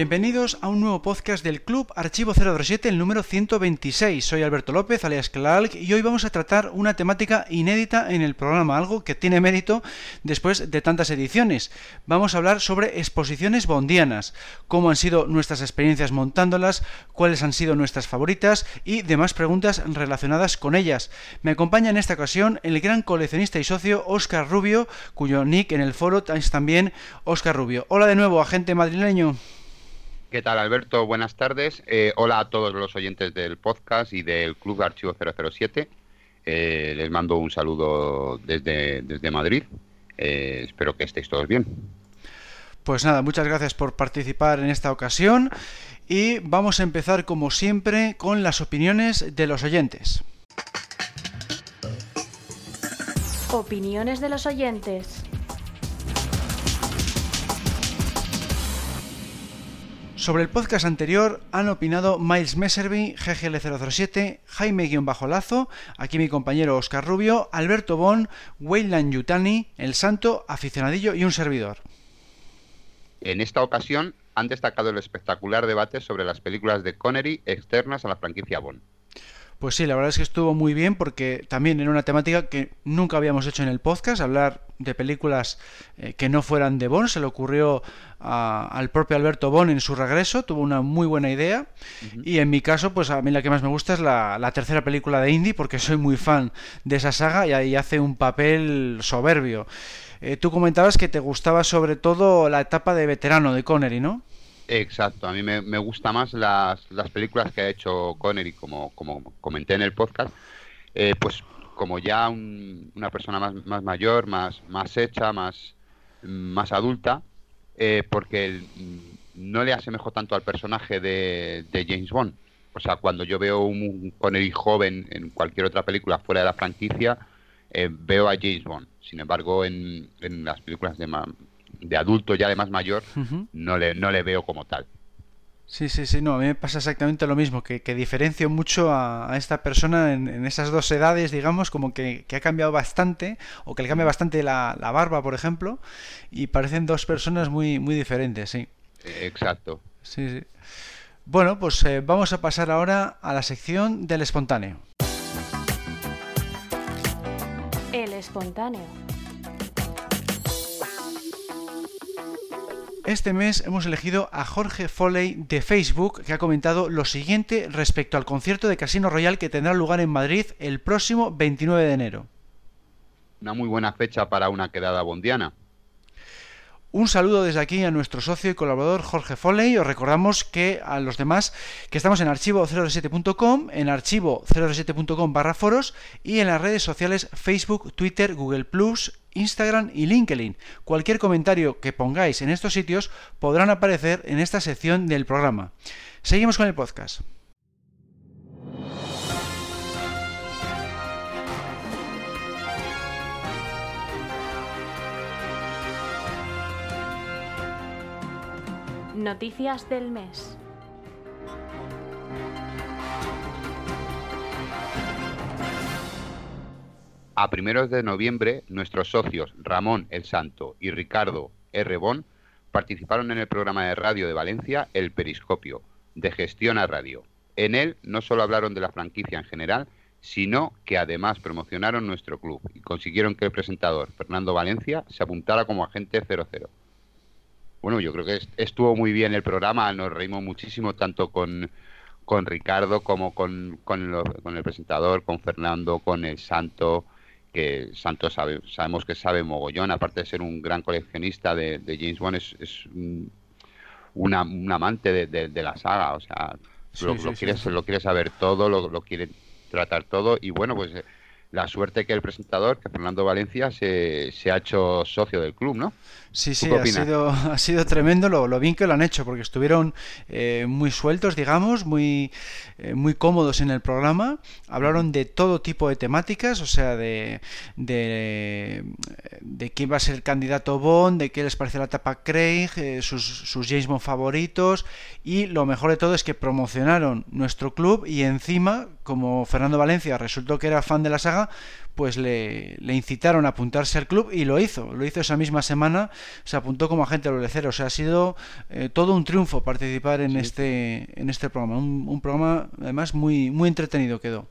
Bienvenidos a un nuevo podcast del Club Archivo 007, el número 126. Soy Alberto López, alias Clark, y hoy vamos a tratar una temática inédita en el programa, algo que tiene mérito después de tantas ediciones. Vamos a hablar sobre exposiciones bondianas, cómo han sido nuestras experiencias montándolas, cuáles han sido nuestras favoritas y demás preguntas relacionadas con ellas. Me acompaña en esta ocasión el gran coleccionista y socio Oscar Rubio, cuyo nick en el foro es también Oscar Rubio. Hola de nuevo, agente madrileño. ¿Qué tal, Alberto? Buenas tardes. Eh, hola a todos los oyentes del podcast y del Club Archivo 007. Eh, les mando un saludo desde, desde Madrid. Eh, espero que estéis todos bien. Pues nada, muchas gracias por participar en esta ocasión y vamos a empezar como siempre con las opiniones de los oyentes. Opiniones de los oyentes. Sobre el podcast anterior han opinado Miles Messerby, GGL007, Jaime-Lazo, aquí mi compañero Oscar Rubio, Alberto Bon, Weyland Yutani, El Santo, Aficionadillo y un servidor. En esta ocasión han destacado el espectacular debate sobre las películas de Connery externas a la franquicia Bond. Pues sí, la verdad es que estuvo muy bien porque también era una temática que nunca habíamos hecho en el podcast, hablar de películas eh, que no fueran de Bond. Se le ocurrió al propio Alberto Bond en su regreso, tuvo una muy buena idea. Y en mi caso, pues a mí la que más me gusta es la, tercera película de Indy porque soy muy fan de esa saga y ahí hace un papel soberbio. Eh, tú comentabas que te gustaba sobre todo la etapa de veterano de Connery, ¿no? Exacto, a mí me, me gusta más las, las, películas que ha hecho Connery, como, como comenté en el podcast, eh, pues como ya una persona más, más, mayor, más, más hecha, más, más adulta, eh, porque no le asemejo tanto al personaje de, de, James Bond. O sea, cuando yo veo un Connery joven en cualquier otra película fuera de la franquicia, eh, veo a James Bond. Sin embargo, en, en las películas de, de adulto ya de más mayor, no, le, no le veo como tal. Sí, sí, sí, no, a mí me pasa exactamente lo mismo, que, que diferencio mucho a, esta persona en, esas dos edades, digamos, como que, ha cambiado bastante, o que le cambia bastante la, barba, por ejemplo, y parecen dos personas muy, muy diferentes, sí. Exacto. Sí, sí. Bueno, pues eh, vamos a pasar ahora a la sección del espontáneo. El espontáneo. Este mes hemos elegido a Jorge Foley de Facebook, que ha comentado lo siguiente respecto al concierto de Casino Royal que tendrá lugar en Madrid el próximo 29 de enero. Una muy buena fecha para una quedada bondiana. Un saludo desde aquí a nuestro socio y colaborador Jorge Foley. Os recordamos que a los demás que estamos en archivo007.com, en archivo007.com barra foros y en las redes sociales Facebook, Twitter, Google Plus, Instagram y LinkedIn. Cualquier comentario que pongáis en estos sitios podrán aparecer en esta sección del programa. Seguimos con el podcast. Noticias del mes. A primeros de noviembre, nuestros socios Ramón El Santo y Ricardo R. Bon participaron en el programa de radio de Valencia El Periscopio, de gestión a radio. En él no solo hablaron de la franquicia en general, sino que además promocionaron nuestro club y consiguieron que el presentador Fernando Valencia se apuntara como agente 00 bueno, yo creo que estuvo muy bien el programa, nos reímos muchísimo tanto con, con Ricardo como con, con, el presentador, con Fernando, con el Santo, que Santo sabe, sabemos que sabe mogollón, aparte de ser un gran coleccionista de, James Bond, es, es un, amante de, la saga, o sea, lo, quiere, lo quiere saber todo, lo, lo quiere tratar todo y bueno, pues la suerte que el presentador, que Fernando Valencia, se, se ha hecho socio del club, ¿no? Sí, sí, ha sido, ha sido tremendo lo, lo, bien que lo han hecho, porque estuvieron eh, muy sueltos, digamos, muy, eh, muy cómodos en el programa. Hablaron de todo tipo de temáticas, o sea, de, de, de quién va a ser el candidato Bond, de qué les parece la etapa Craig, eh, sus, sus James Bond favoritos, y lo mejor de todo es que promocionaron nuestro club y encima, como Fernando Valencia resultó que era fan de la saga, pues le, le, incitaron a apuntarse al club y lo hizo. Lo hizo esa misma semana, se apuntó como agente de O sea, ha sido eh, todo un triunfo participar en, sí. este, en este programa. Un, un, programa, además, muy, muy entretenido quedó.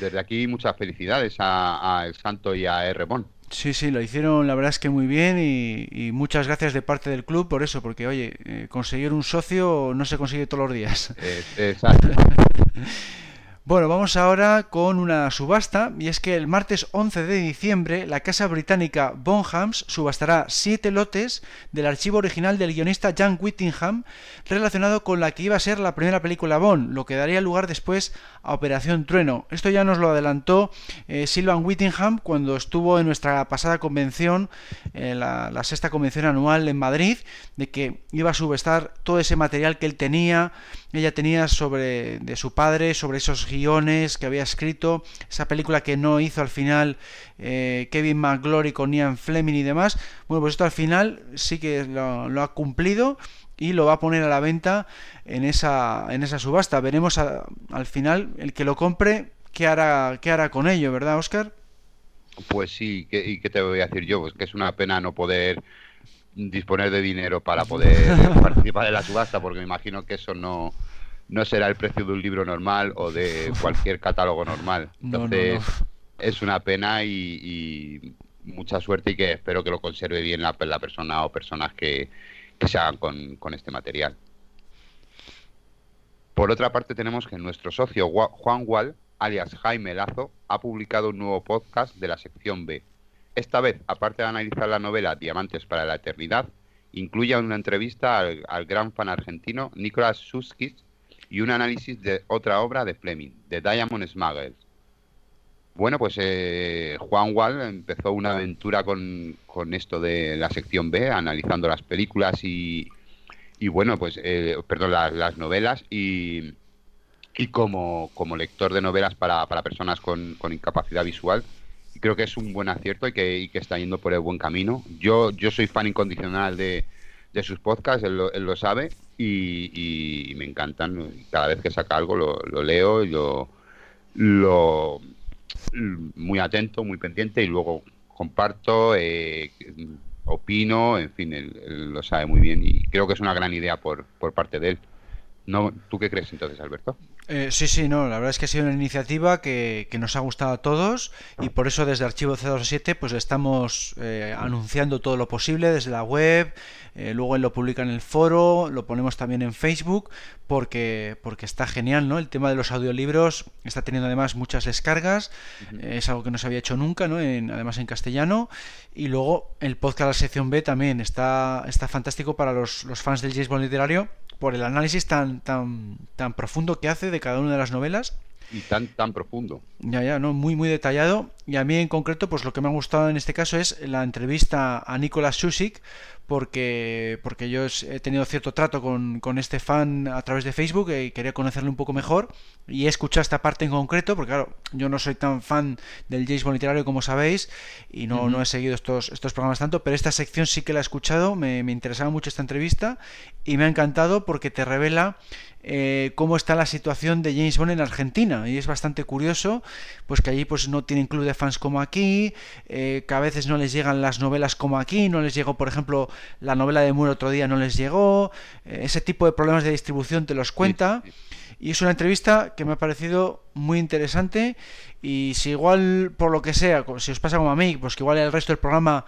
Desde aquí, muchas felicidades a, a El Santo y a R. Bon. Sí, sí, lo hicieron la verdad es que muy bien y, y, muchas gracias de parte del club por eso, porque oye, eh, conseguir un socio no se consigue todos los días. Eh, exacto. Bueno, vamos ahora con una subasta y es que el martes 11 de diciembre la casa británica Bonhams subastará siete lotes del archivo original del guionista Jan Whittingham relacionado con la que iba a ser la primera película Bond, lo que daría lugar después a Operación Trueno. Esto ya nos lo adelantó eh, Sylvan Whittingham cuando estuvo en nuestra pasada convención, eh, la, la sexta convención anual en Madrid, de que iba a subastar todo ese material que él tenía, ella tenía sobre de su padre, sobre esos guiones que había escrito, esa película que no hizo al final eh, Kevin McGlory con Ian Fleming y demás. Bueno, pues esto al final sí que lo, ha cumplido y lo va a poner a la venta en esa, en esa subasta. Veremos al final el que lo compre qué hará, qué hará con ello, ¿verdad, Oscar? Pues sí, ¿qué, ¿y qué te voy a decir yo? Pues que es una pena no poder disponer de dinero para poder participar en la subasta, porque me imagino que eso no, no será el precio de un libro normal o de cualquier catálogo normal. Entonces, no, no, no. es una pena y, y, mucha suerte y que espero que lo conserve bien la, la persona o personas que, que se hagan con, con, este material. Por otra parte, tenemos que nuestro socio Juan Wall, alias Jaime Lazo, ha publicado un nuevo podcast de la sección B, esta vez, aparte de analizar la novela Diamantes para la Eternidad, incluye una entrevista al, gran fan argentino Nicolás Suskis y un análisis de otra obra de Fleming, The Diamond Smugglers. Bueno, pues eh, Juan Wall empezó una aventura con, con, esto de la sección B, analizando las películas y, y bueno, pues, eh, perdón, las, las novelas y, y como, como, lector de novelas para, para personas con, con incapacidad visual, creo que es un buen acierto y que, está yendo por el buen camino. Yo, yo soy fan incondicional de, sus podcasts, él lo, él lo sabe y, me encantan. Cada vez que saca algo lo, lo leo y lo, lo muy atento, muy pendiente y luego comparto, eh, opino, en fin, él, él, lo sabe muy bien y creo que es una gran idea por, por parte de él. No, ¿Tú qué crees entonces, Alberto? Eh, sí, sí, no, la verdad es que ha sido una iniciativa que, que nos ha gustado a todos y por eso desde Archivo C27 pues estamos eh, anunciando todo lo posible desde la web, eh, luego él lo publica en el foro, lo ponemos también en Facebook porque, porque está genial, ¿no? El tema de los audiolibros está teniendo además muchas descargas, uh -huh. es algo que no se había hecho nunca, ¿no? En, además en castellano y luego el podcast La sección B también está, está fantástico para los, los fans del James Bond literario por el análisis tan, tan, tan profundo que hace de cada una de las novelas. Y tan, tan profundo. Ya, ya, ¿no? Muy, muy detallado. Y a mí en concreto, pues lo que me ha gustado en este caso es la entrevista a Nicolas Susik, porque, porque yo he tenido cierto trato con, con este fan a través de Facebook y quería conocerle un poco mejor. Y he escuchado esta parte en concreto, porque claro, yo no soy tan fan del James Bond literario como sabéis, y no, uh -huh. no he seguido estos, estos programas tanto, pero esta sección sí que la he escuchado, me, me interesaba mucho esta entrevista y me ha encantado porque te revela eh, cómo está la situación de James Bond en Argentina y es bastante curioso pues que allí pues no tienen club de fans como aquí eh, que a veces no les llegan las novelas como aquí no les llegó por ejemplo la novela de Moore otro día no les llegó eh, ese tipo de problemas de distribución te los cuenta sí, sí. y es una entrevista que me ha parecido muy interesante y si igual por lo que sea si os pasa como a mí pues que igual el resto del programa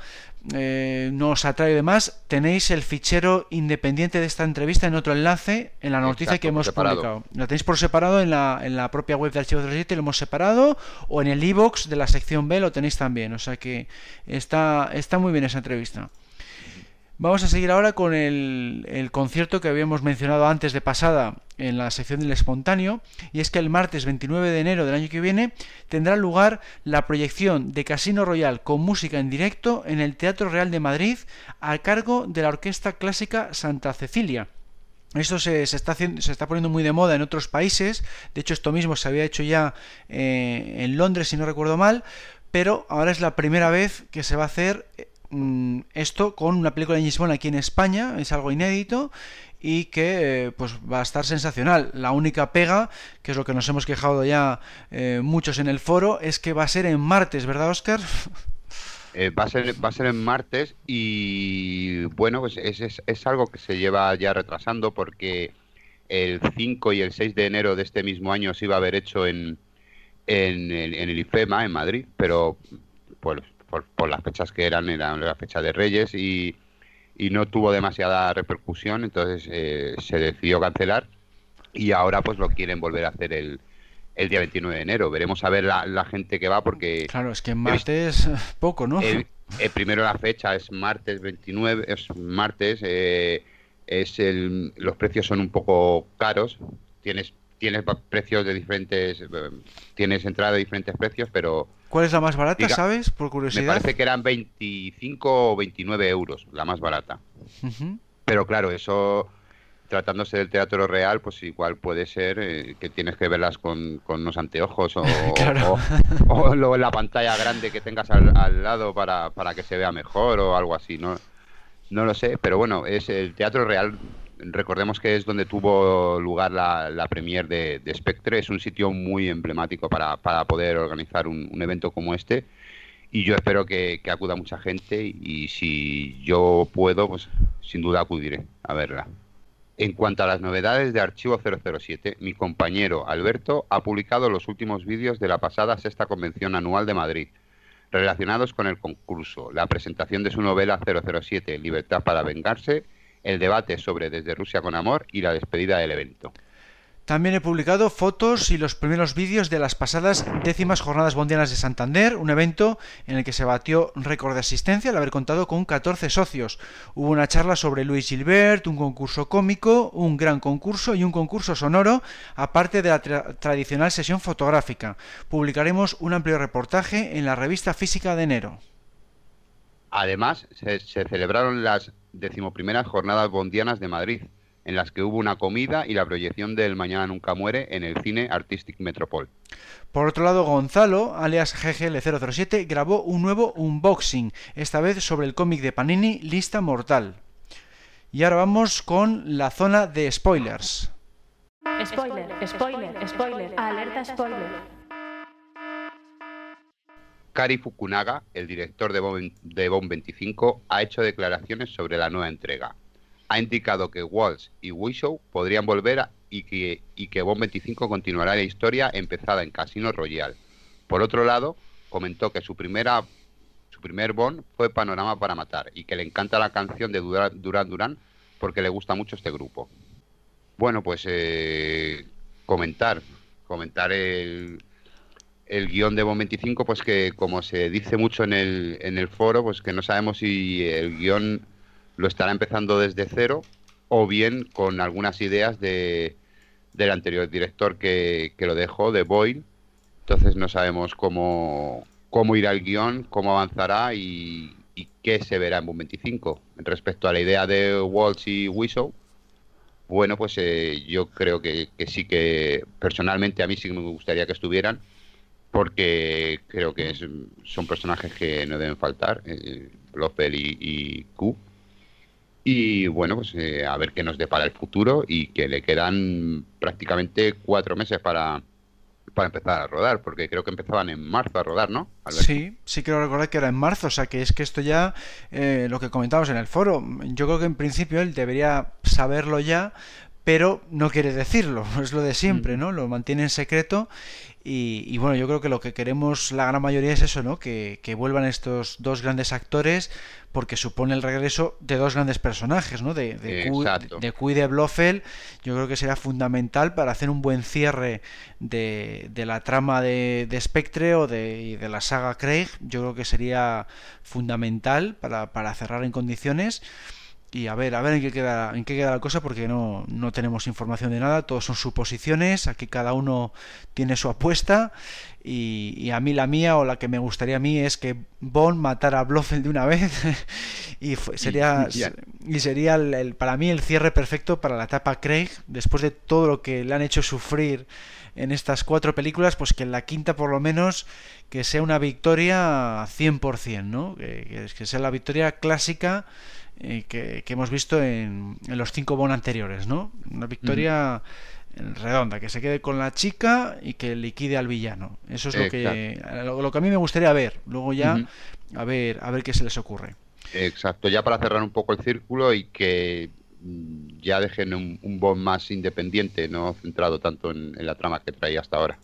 eh, no os atrae demás, tenéis el fichero independiente de esta entrevista en otro enlace en la noticia Exacto, que hemos publicado. La tenéis por separado en la, en la propia web de Archivo 37, lo hemos separado, o en el iBox de la sección B lo tenéis también. O sea que está, está muy bien esa entrevista. Vamos a seguir ahora con el, el, concierto que habíamos mencionado antes de pasada en la sección del espontáneo, y es que el martes 29 de enero del año que viene tendrá lugar la proyección de Casino Royal con música en directo en el Teatro Real de Madrid a cargo de la Orquesta Clásica Santa Cecilia. Esto se, está poniendo muy de moda en otros países, de hecho esto mismo se había hecho ya eh, en Londres si no recuerdo mal, pero ahora es la primera vez que se va a hacer esto con una película de James aquí en España, es algo inédito y que eh, pues va a estar sensacional. La única pega, que es lo que nos hemos quejado ya eh, muchos en el foro, es que va a ser en martes, ¿verdad, Oscar? Eh, va, a ser, va a ser en martes y bueno, pues es, es, algo que se lleva ya retrasando porque el 5 y el 6 de enero de este mismo año se iba a haber hecho en, en, en el IFEMA, en Madrid, pero pues por, las fechas que eran, eran la fecha de Reyes y, no tuvo demasiada repercusión, entonces eh, se decidió cancelar y ahora pues lo quieren volver a hacer el, el día 29 de enero. Veremos a ver la, gente que va porque... Claro, es que martes poco, ¿no? El, primero la fecha es martes 29, es martes, eh, es el, los precios son un poco caros, tienes tienes precios de diferentes, eh, tienes entrada de diferentes precios, pero ¿Cuál es la más barata, sabes? Por curiosidad. Me parece que eran 25 o 29 euros, la más barata. Pero claro, eso, tratándose del teatro real, pues igual puede ser eh, que tienes que verlas con, con unos anteojos o, o, luego en la pantalla grande que tengas al, al lado para, para, que se vea mejor o algo así, ¿no? No lo sé, pero bueno, es el teatro real recordemos que es donde tuvo lugar la, la premier de, Spectre, es un sitio muy emblemático para, poder organizar un, evento como este. Y yo espero que, acuda mucha gente y si yo puedo, pues sin duda acudiré a verla. En cuanto a las novedades de Archivo 007, mi compañero Alberto ha publicado los últimos vídeos de la pasada sexta convención anual de Madrid, relacionados con el concurso, la presentación de su novela 007, Libertad para Vengarse, el debate sobre Desde Rusia con Amor y la despedida del evento. También he publicado fotos y los primeros vídeos de las pasadas décimas jornadas bondianas de Santander, un evento en el que se batió récord de asistencia al haber contado con 14 socios. Hubo una charla sobre Luis Gilbert, un concurso cómico, un gran concurso y un concurso sonoro, aparte de la tradicional sesión fotográfica. Publicaremos un amplio reportaje en la revista física de enero. Además, se, celebraron las decimoprimeras jornadas bondianas de Madrid, en las que hubo una comida y la proyección del Mañana Nunca Muere en el cine Artistic Metropol. Por otro lado, Gonzalo, alias GGL007, grabó un nuevo unboxing, esta vez sobre el cómic de Panini Lista Mortal. Y ahora vamos con la zona de spoilers. Spoiler, spoiler, spoiler, alerta spoiler. Kari Fukunaga, el director de Bomb, 25, ha hecho declaraciones sobre la nueva entrega. Ha indicado que Walsh y Wishow podrían volver y, que, y que Bomb 25 continuará la historia empezada en Casino Royale. Por otro lado, comentó que su primera su primer Bond fue Panorama para Matar y que le encanta la canción de Duran Duran porque le gusta mucho este grupo. Bueno, pues eh, comentar, comentar el, el guion de Bon 25, pues que como se dice mucho en el, en el foro, pues que no sabemos si el guion lo estará empezando desde cero o bien con algunas ideas de, del anterior director que, lo dejó, de Boyle. Entonces no sabemos cómo, cómo irá el guion, cómo avanzará y, qué se verá en Bon 25. Respecto a la idea de Walsh y Wisow, bueno, pues eh, yo creo que, que sí que personalmente a mí sí que me gustaría que estuvieran porque creo que son personajes que no deben faltar, eh, y, Q. Y bueno, pues eh, a ver qué nos depara el futuro y que le quedan prácticamente cuatro meses para, para empezar a rodar, porque creo que empezaban en marzo a rodar, ¿no? Sí, sí quiero recordar que era en marzo, o sea que es que esto ya, eh, lo que comentamos en el foro, yo creo que en principio él debería saberlo ya, pero no quiere decirlo, es lo de siempre, mm. ¿no? Lo mantiene en secreto y, bueno, yo creo que lo que queremos la gran mayoría es eso, ¿no? Que, vuelvan estos dos grandes actores porque supone el regreso de dos grandes personajes, ¿no? De, de, Q, y de Blofeld. Yo creo que será fundamental para hacer un buen cierre de, la trama de, Spectre o de, de la saga Craig. Yo creo que sería fundamental para, para cerrar en condiciones. Y a ver, a ver en qué queda, en qué queda la cosa, porque no, no tenemos información de nada, todos son suposiciones, aquí cada uno tiene su apuesta, y, a mí la mía, o la que me gustaría a mí, es que Bond matara a Blofeld de una vez, y sería, y, sería el, para mí el cierre perfecto para la etapa Craig, después de todo lo que le han hecho sufrir en estas cuatro películas, pues que en la quinta por lo menos que sea una victoria 100%, ¿no? Que, que sea la victoria clásica eh, que, hemos visto en, los cinco Bond anteriores, ¿no? Una victoria redonda, que se quede con la chica y que liquide al villano. Eso es lo que, lo, que a mí me gustaría ver. Luego ya a ver a ver qué se les ocurre. Exacto, ya para cerrar un poco el círculo y que mm, ya dejen un, un Bond más independiente, no centrado tanto en, la trama que traía hasta ahora.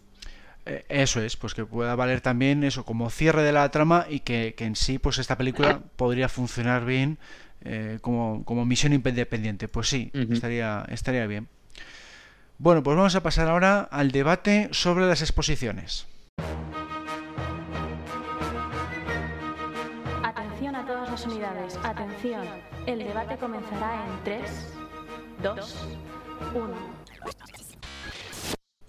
Eh, eso es, pues que pueda valer también eso como cierre de la trama y que, que en sí pues esta película podría funcionar bien eh, como, como, misión independiente. Pues sí, estaría, estaría bien. Bueno, pues vamos a pasar ahora al debate sobre las exposiciones. Atención a todas las unidades, atención. El debate comenzará en 3, 2, 1.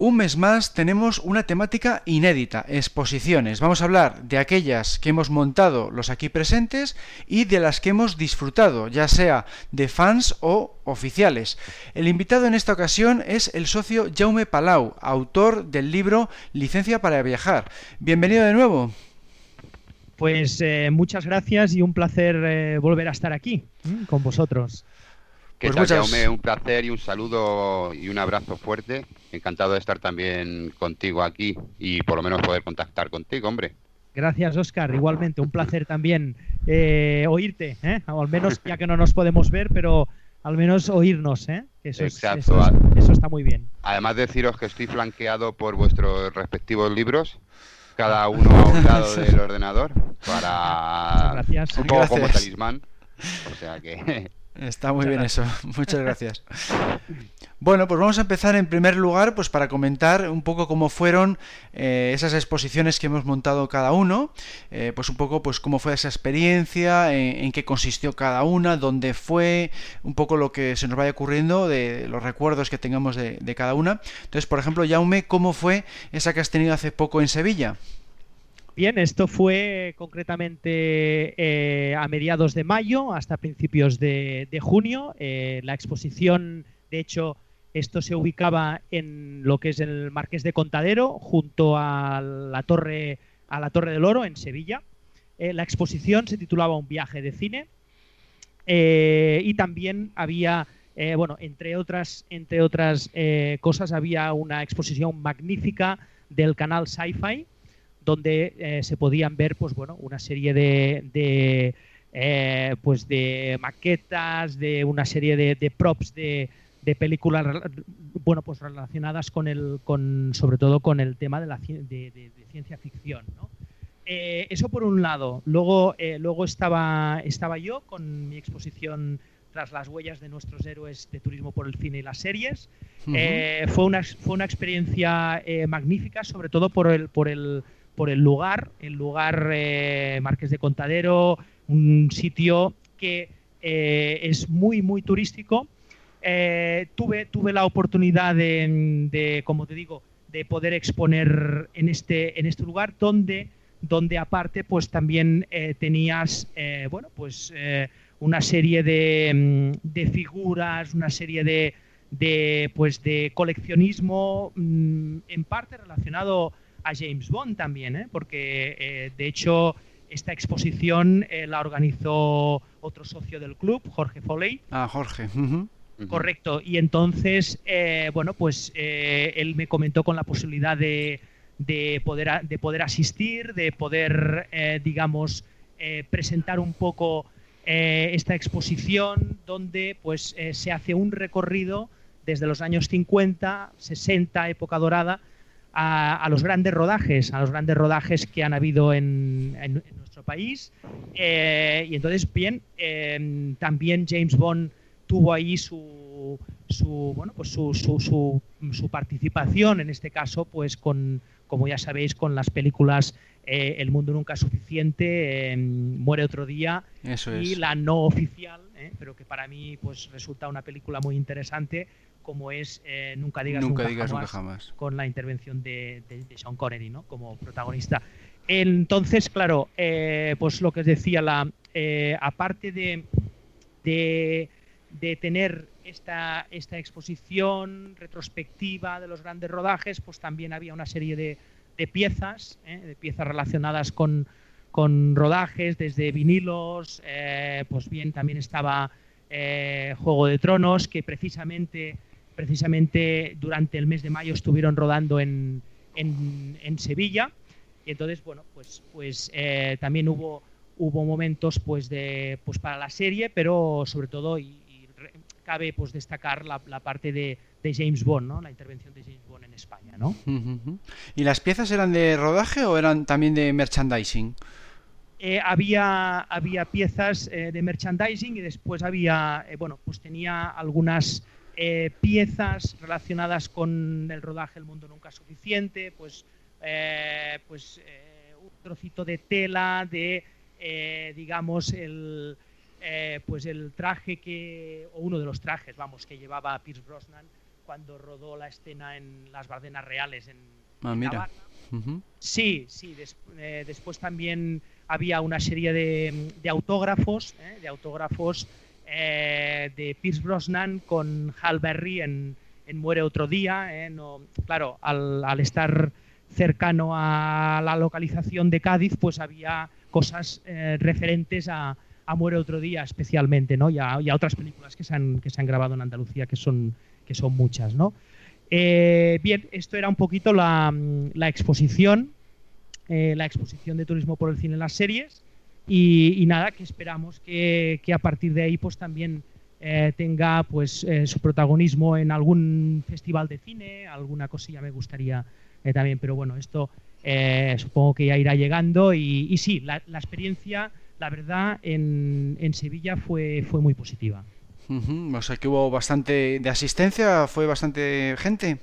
Un mes más tenemos una temática inédita, exposiciones. Vamos a hablar de aquellas que hemos montado los aquí presentes y de las que hemos disfrutado, ya sea de fans o oficiales. El invitado en esta ocasión es el socio Jaume Palau, autor del libro Licencia para viajar. Bienvenido de nuevo. Pues eh, muchas gracias y un placer eh, volver a estar aquí con vosotros. ¿Qué pues tal, Jaume? Un placer y un saludo y un abrazo fuerte. Encantado de estar también contigo aquí y por lo menos poder contactar contigo, hombre. Gracias, Oscar. Igualmente, un placer también eh, oírte, ¿eh? al menos ya que no nos podemos ver, pero al menos oírnos, ¿eh? eso, Exacto. eso, está muy bien. Además deciros que estoy flanqueado por vuestros respectivos libros, cada uno a un lado del ordenador, para Gracias. un poco como talismán. O sea que Está muy bien eso, muchas gracias. Bueno, pues vamos a empezar en primer lugar pues para comentar un poco cómo fueron eh, esas exposiciones que hemos montado cada uno, eh, pues un poco pues cómo fue esa experiencia, en, qué consistió cada una, dónde fue, un poco lo que se nos vaya ocurriendo de los recuerdos que tengamos de, de cada una. Entonces, por ejemplo, Jaume, ¿cómo fue esa que has tenido hace poco en Sevilla? Bien, esto fue concretamente eh, a mediados de mayo hasta principios de, junio. Eh, la exposición, de hecho, esto se ubicaba en lo que es el Marqués de Contadero, junto a la Torre, a la Torre del Oro, en Sevilla. Eh, la exposición se titulaba Un viaje de cine y también había, bueno, entre otras, entre otras cosas, había una exposición magnífica del canal Sci-Fi donde eh, se podían ver pues bueno una serie de, eh, pues de maquetas de una serie de, props de, películas bueno pues relacionadas con el con sobre todo con el tema de la de, ciencia ficción eh, eso por un lado. Luego luego estaba estaba yo con mi exposición tras las huellas de nuestros héroes de turismo por el cine y las series. Fue una fue una experiencia magnífica sobre todo por el por el por el lugar, el lugar eh, Marqués de Contadero, un sitio que eh, es muy, muy turístico. Eh, tuve, tuve la oportunidad de, como te digo, de poder exponer en este, en este lugar donde, donde aparte pues también tenías, bueno, pues una serie de, mm, de, figuras, una serie de, de, pues, de coleccionismo mm, en parte relacionado a James Bond también, ¿eh? porque eh, de hecho esta exposición eh, la organizó otro socio del club, Jorge Foley. Ah, Jorge. Correcto. Y entonces, bueno, pues él me comentó con la posibilidad de, poder, de poder asistir, de poder, digamos, presentar un poco esta exposición donde pues se hace un recorrido desde los años 50, 60, época dorada, a, los grandes rodajes, a los grandes rodajes que han habido en, nuestro país. Eh, y entonces, bien, em, también James Bond tuvo ahí su, su bueno, pues su, su, su, participación, en este caso, pues con, como ya sabéis, con las películas El mundo nunca es suficiente, Muere otro día y la no oficial, pero que para mí pues resulta una película muy interesante como es Nunca digas, nunca, jamás, con la intervención de, Sean Connery ¿no? como protagonista. Entonces, claro, pues lo que os decía, la, aparte de, de tener esta, esta exposición retrospectiva de los grandes rodajes, pues también había una serie de, piezas, ¿eh? de piezas relacionadas con, rodajes, desde vinilos, eh, pues bien, también estaba eh, Juego de Tronos, que precisamente, precisamente durante el mes de mayo estuvieron rodando en, en, Sevilla. Y entonces, bueno, pues, pues también hubo, hubo momentos pues, de, pues para la serie, pero sobre todo, y cabe pues, destacar la, parte de, James Bond, ¿no? la intervención de James Bond en España. ¿no? ¿Y las piezas eran de rodaje o eran también de merchandising? Eh, había, había piezas eh, de merchandising y después había, eh, bueno, pues tenía algunas piezas relacionadas con el rodaje El Mundo Nunca Suficiente, pues, pues un trocito de tela de, digamos, el, eh, pues el traje que, o uno de los trajes, vamos, que llevaba Pierce Brosnan cuando rodó la escena en las Bardenas Reales en, ah, Sí, sí. Eh, después también había una serie de, autógrafos, eh, de autógrafos de Pierce Brosnan con Hal Berry en, Muere otro día. No, claro, al, al estar cercano a la localización de Cádiz, pues había cosas referentes a, a Muere otro día especialmente, ¿no? Y a, otras películas que se, han, que se han grabado en Andalucía, que son, que son muchas, ¿no? Eh, bien, esto era un poquito la, exposición, eh, la exposición de turismo por el cine en las series. Y, nada, que esperamos que, a partir de ahí pues también eh, tenga pues su protagonismo en algún festival de cine, alguna cosilla me gustaría también, pero bueno, esto supongo que ya irá llegando y, y sí, la, la experiencia la verdad en, en Sevilla fue, fue muy positiva. O sea que hubo bastante de asistencia, fue bastante gente.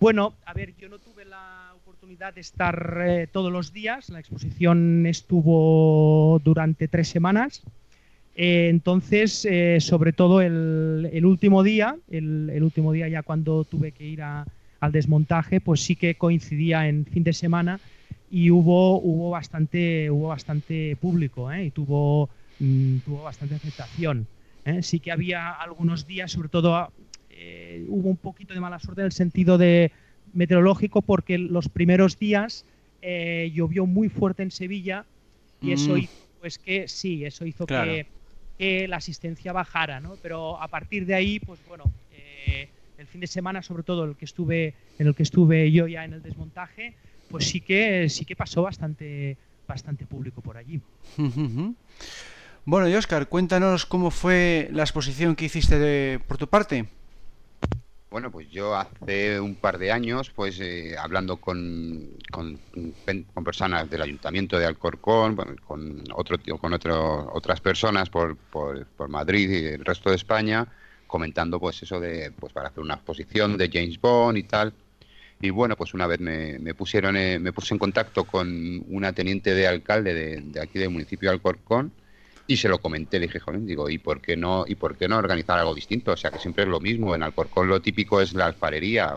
Bueno, a ver, yo no tuve oportunidad de estar eh, todos los días, la exposición estuvo durante tres semanas. Eh, entonces, eh, sobre todo el, el último día, el, el, último día ya cuando tuve que ir a, al desmontaje, pues sí que coincidía en fin de semana y hubo, hubo, bastante, hubo bastante público ¿eh? y tuvo, mm, tuvo bastante aceptación. ¿eh? Sí que había algunos días, sobre todo eh, hubo un poquito de mala suerte en el sentido de meteorológico porque los primeros días llovió muy fuerte en Sevilla y eso mm. hizo pues que sí, eso hizo que, que, la asistencia bajara, ¿no? Pero a partir de ahí, pues bueno, el fin de semana, sobre todo el que estuve, en el que estuve yo ya en el desmontaje, pues sí que sí que pasó bastante bastante público por allí. Bueno, y Oscar, cuéntanos cómo fue la exposición que hiciste por tu parte. Bueno, pues yo hace un par de años, pues eh, hablando con, con, personas del Ayuntamiento de Alcorcón, con otro con otro, otras personas por, por, por, Madrid y el resto de España, comentando pues eso de pues para hacer una exposición de James Bond y tal. Y bueno, pues una vez me, pusieron, eh, me puse en contacto con una teniente de alcalde de, aquí del municipio de Alcorcón y se lo comenté, le dije, joven, digo, ¿y por qué no, y por qué no organizar algo distinto? O sea, que siempre es lo mismo. En Alcorcón lo típico es la alfarería.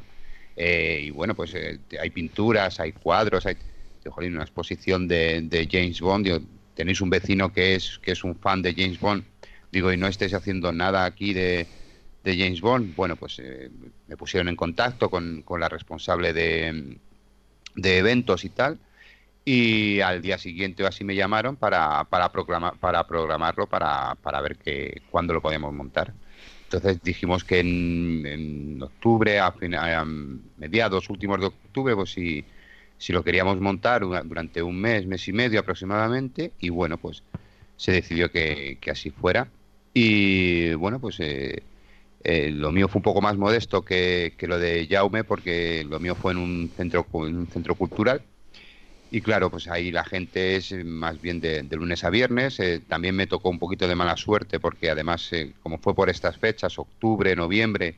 Eh, y bueno, pues eh, hay pinturas, hay cuadros, hay joder, una exposición de, James Bond. tenéis un vecino que es, que es un fan de James Bond. Digo, y no estéis haciendo nada aquí de, de James Bond, bueno, pues eh, me pusieron en contacto con, la responsable de, eventos y tal, y al día siguiente o así me llamaron para, para, para programarlo, para, para ver que, cuándo lo podíamos montar. Entonces dijimos que en, octubre, a, mediados últimos de octubre, pues si, si lo queríamos montar durante un mes, mes y medio aproximadamente, y bueno, pues se decidió que, así fuera. Y bueno, pues eh, eh, lo mío fue un poco más modesto que, lo de Jaume porque lo mío fue en un centro, en un centro cultural. Y claro, pues ahí la gente es más bien de, lunes a viernes. Eh, también me tocó un poquito de mala suerte porque además, eh, como fue por estas fechas, octubre, noviembre,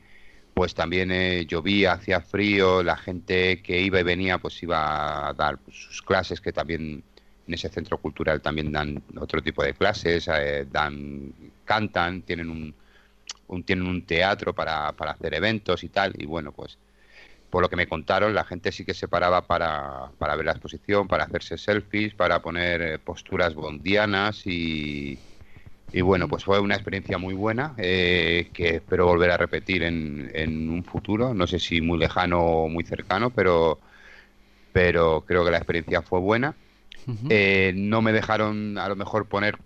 pues también eh, llovía, hacía frío, la gente que iba y venía pues iba a dar sus clases, que también en ese centro cultural también dan otro tipo de clases, eh, dan, cantan, tienen un, tienen un teatro para, para hacer eventos y tal, y bueno, pues por lo que me contaron, la gente sí que se paraba para, para ver la exposición, para hacerse selfies, para poner eh, posturas bondianas y, y bueno, pues fue una experiencia muy buena eh, que espero volver a repetir en, en, un futuro, no sé si muy lejano o muy cercano, pero, pero creo que la experiencia fue buena. Eh, no me dejaron a lo mejor poner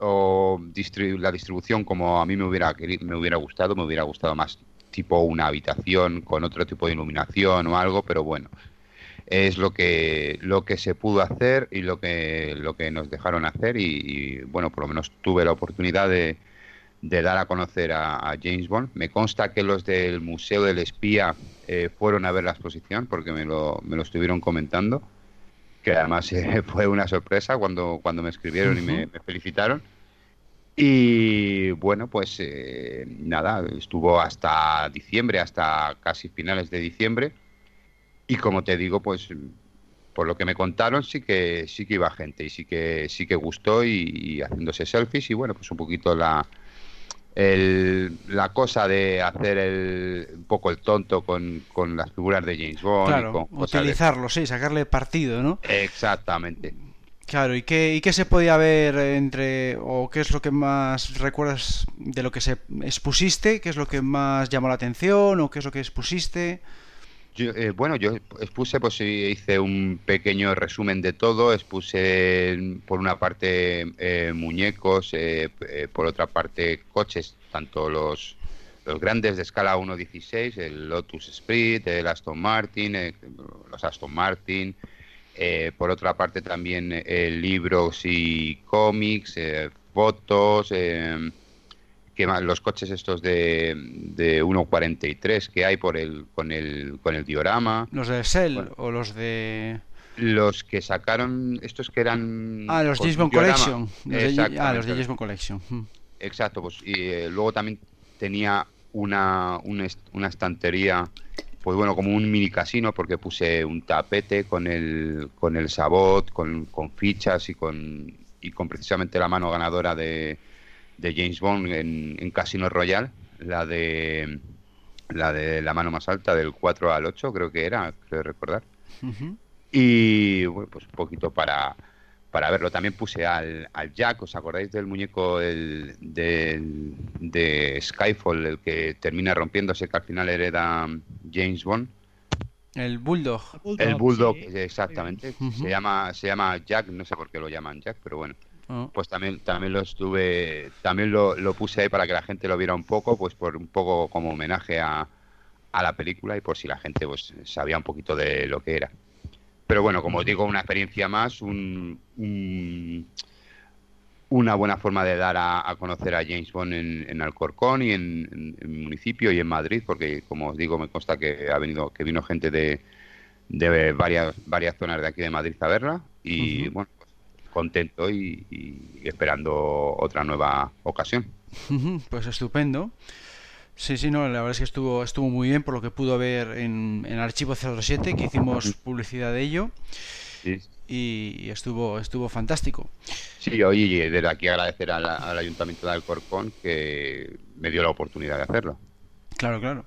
o la distribución como a mí me hubiera, me hubiera gustado, me hubiera gustado más tipo una habitación con otro tipo de iluminación o algo, pero bueno, es lo que lo que se pudo hacer y lo que lo que nos dejaron hacer y, bueno, por lo menos tuve la oportunidad de, de dar a conocer a, James Bond. Me consta que los del Museo del Espía eh, fueron a ver la exposición porque me lo, me lo estuvieron comentando, que además eh, fue una sorpresa cuando, cuando me escribieron y me felicitaron. Y bueno, pues eh, nada, estuvo hasta diciembre, hasta casi finales de diciembre. Y como te digo, pues por lo que me contaron sí que sí que iba gente y sí que sí que gustó y, haciéndose selfies y bueno, pues un poquito la la cosa de hacer el, un poco el tonto con, con las figuras de James Bond. Claro, utilizarlo, sí, sacarle partido, ¿no? Exactamente. Claro, ¿y qué, ¿y qué se podía ver entre, o qué es lo que más recuerdas de lo que se expusiste? ¿Qué es lo que más llamó la atención o qué es lo que expusiste? Eh, bueno, yo expuse, pues hice un pequeño resumen de todo, expuse por una parte eh, muñecos, eh, por otra parte coches, tanto los, grandes de escala 1.16, el Lotus Sprint, el Aston Martin, los Aston Martin, eh, por otra parte también eh, libros y cómics, eh, fotos, que los coches estos de, de 1.43 que hay por el con el con el diorama. Los de Cell o los de los que sacaron estos que eran ah los James Bond Collection. Ah los de James Bond Collection. Exacto pues y luego también tenía una, una, una estantería pues bueno, como un mini casino porque puse un tapete con el, con el sabot, con, con fichas y con, y con precisamente la mano ganadora de, de James Bond en, en, Casino Royal, la de la de la mano más alta del 4 al 8 creo que era, creo recordar. Y bueno, pues un poquito para para verlo. También puse al, al Jack, ¿os acordáis del muñeco el, de Skyfall, el que termina rompiéndose, que al final hereda James Bond? El Bulldog. El Bulldog, exactamente. Se llama se llama Jack, no sé por qué lo llaman Jack, pero bueno. Oh. Pues también también lo estuve también lo, lo, puse ahí para que la gente lo viera un poco, pues por un poco como homenaje a, a la película y por si la gente pues sabía un poquito de lo que era. Pero bueno, como os digo, una experiencia más, un, una buena forma de dar a, conocer a James Bond en, Alcorcón y en, el municipio y en Madrid, porque como os digo, me consta que ha venido, que vino gente de, de varias, varias zonas de aquí de Madrid a verla y bueno, pues, contento y, esperando otra nueva ocasión. Pues estupendo. Sí, sí, no, la verdad es que estuvo, estuvo muy bien por lo que pudo ver en, en Archivo 07, que hicimos publicidad de ello. Y, estuvo, estuvo fantástico. Sí, oye, desde aquí agradecer al, Ayuntamiento de Alcorcón que me dio la oportunidad de hacerlo. Claro, claro.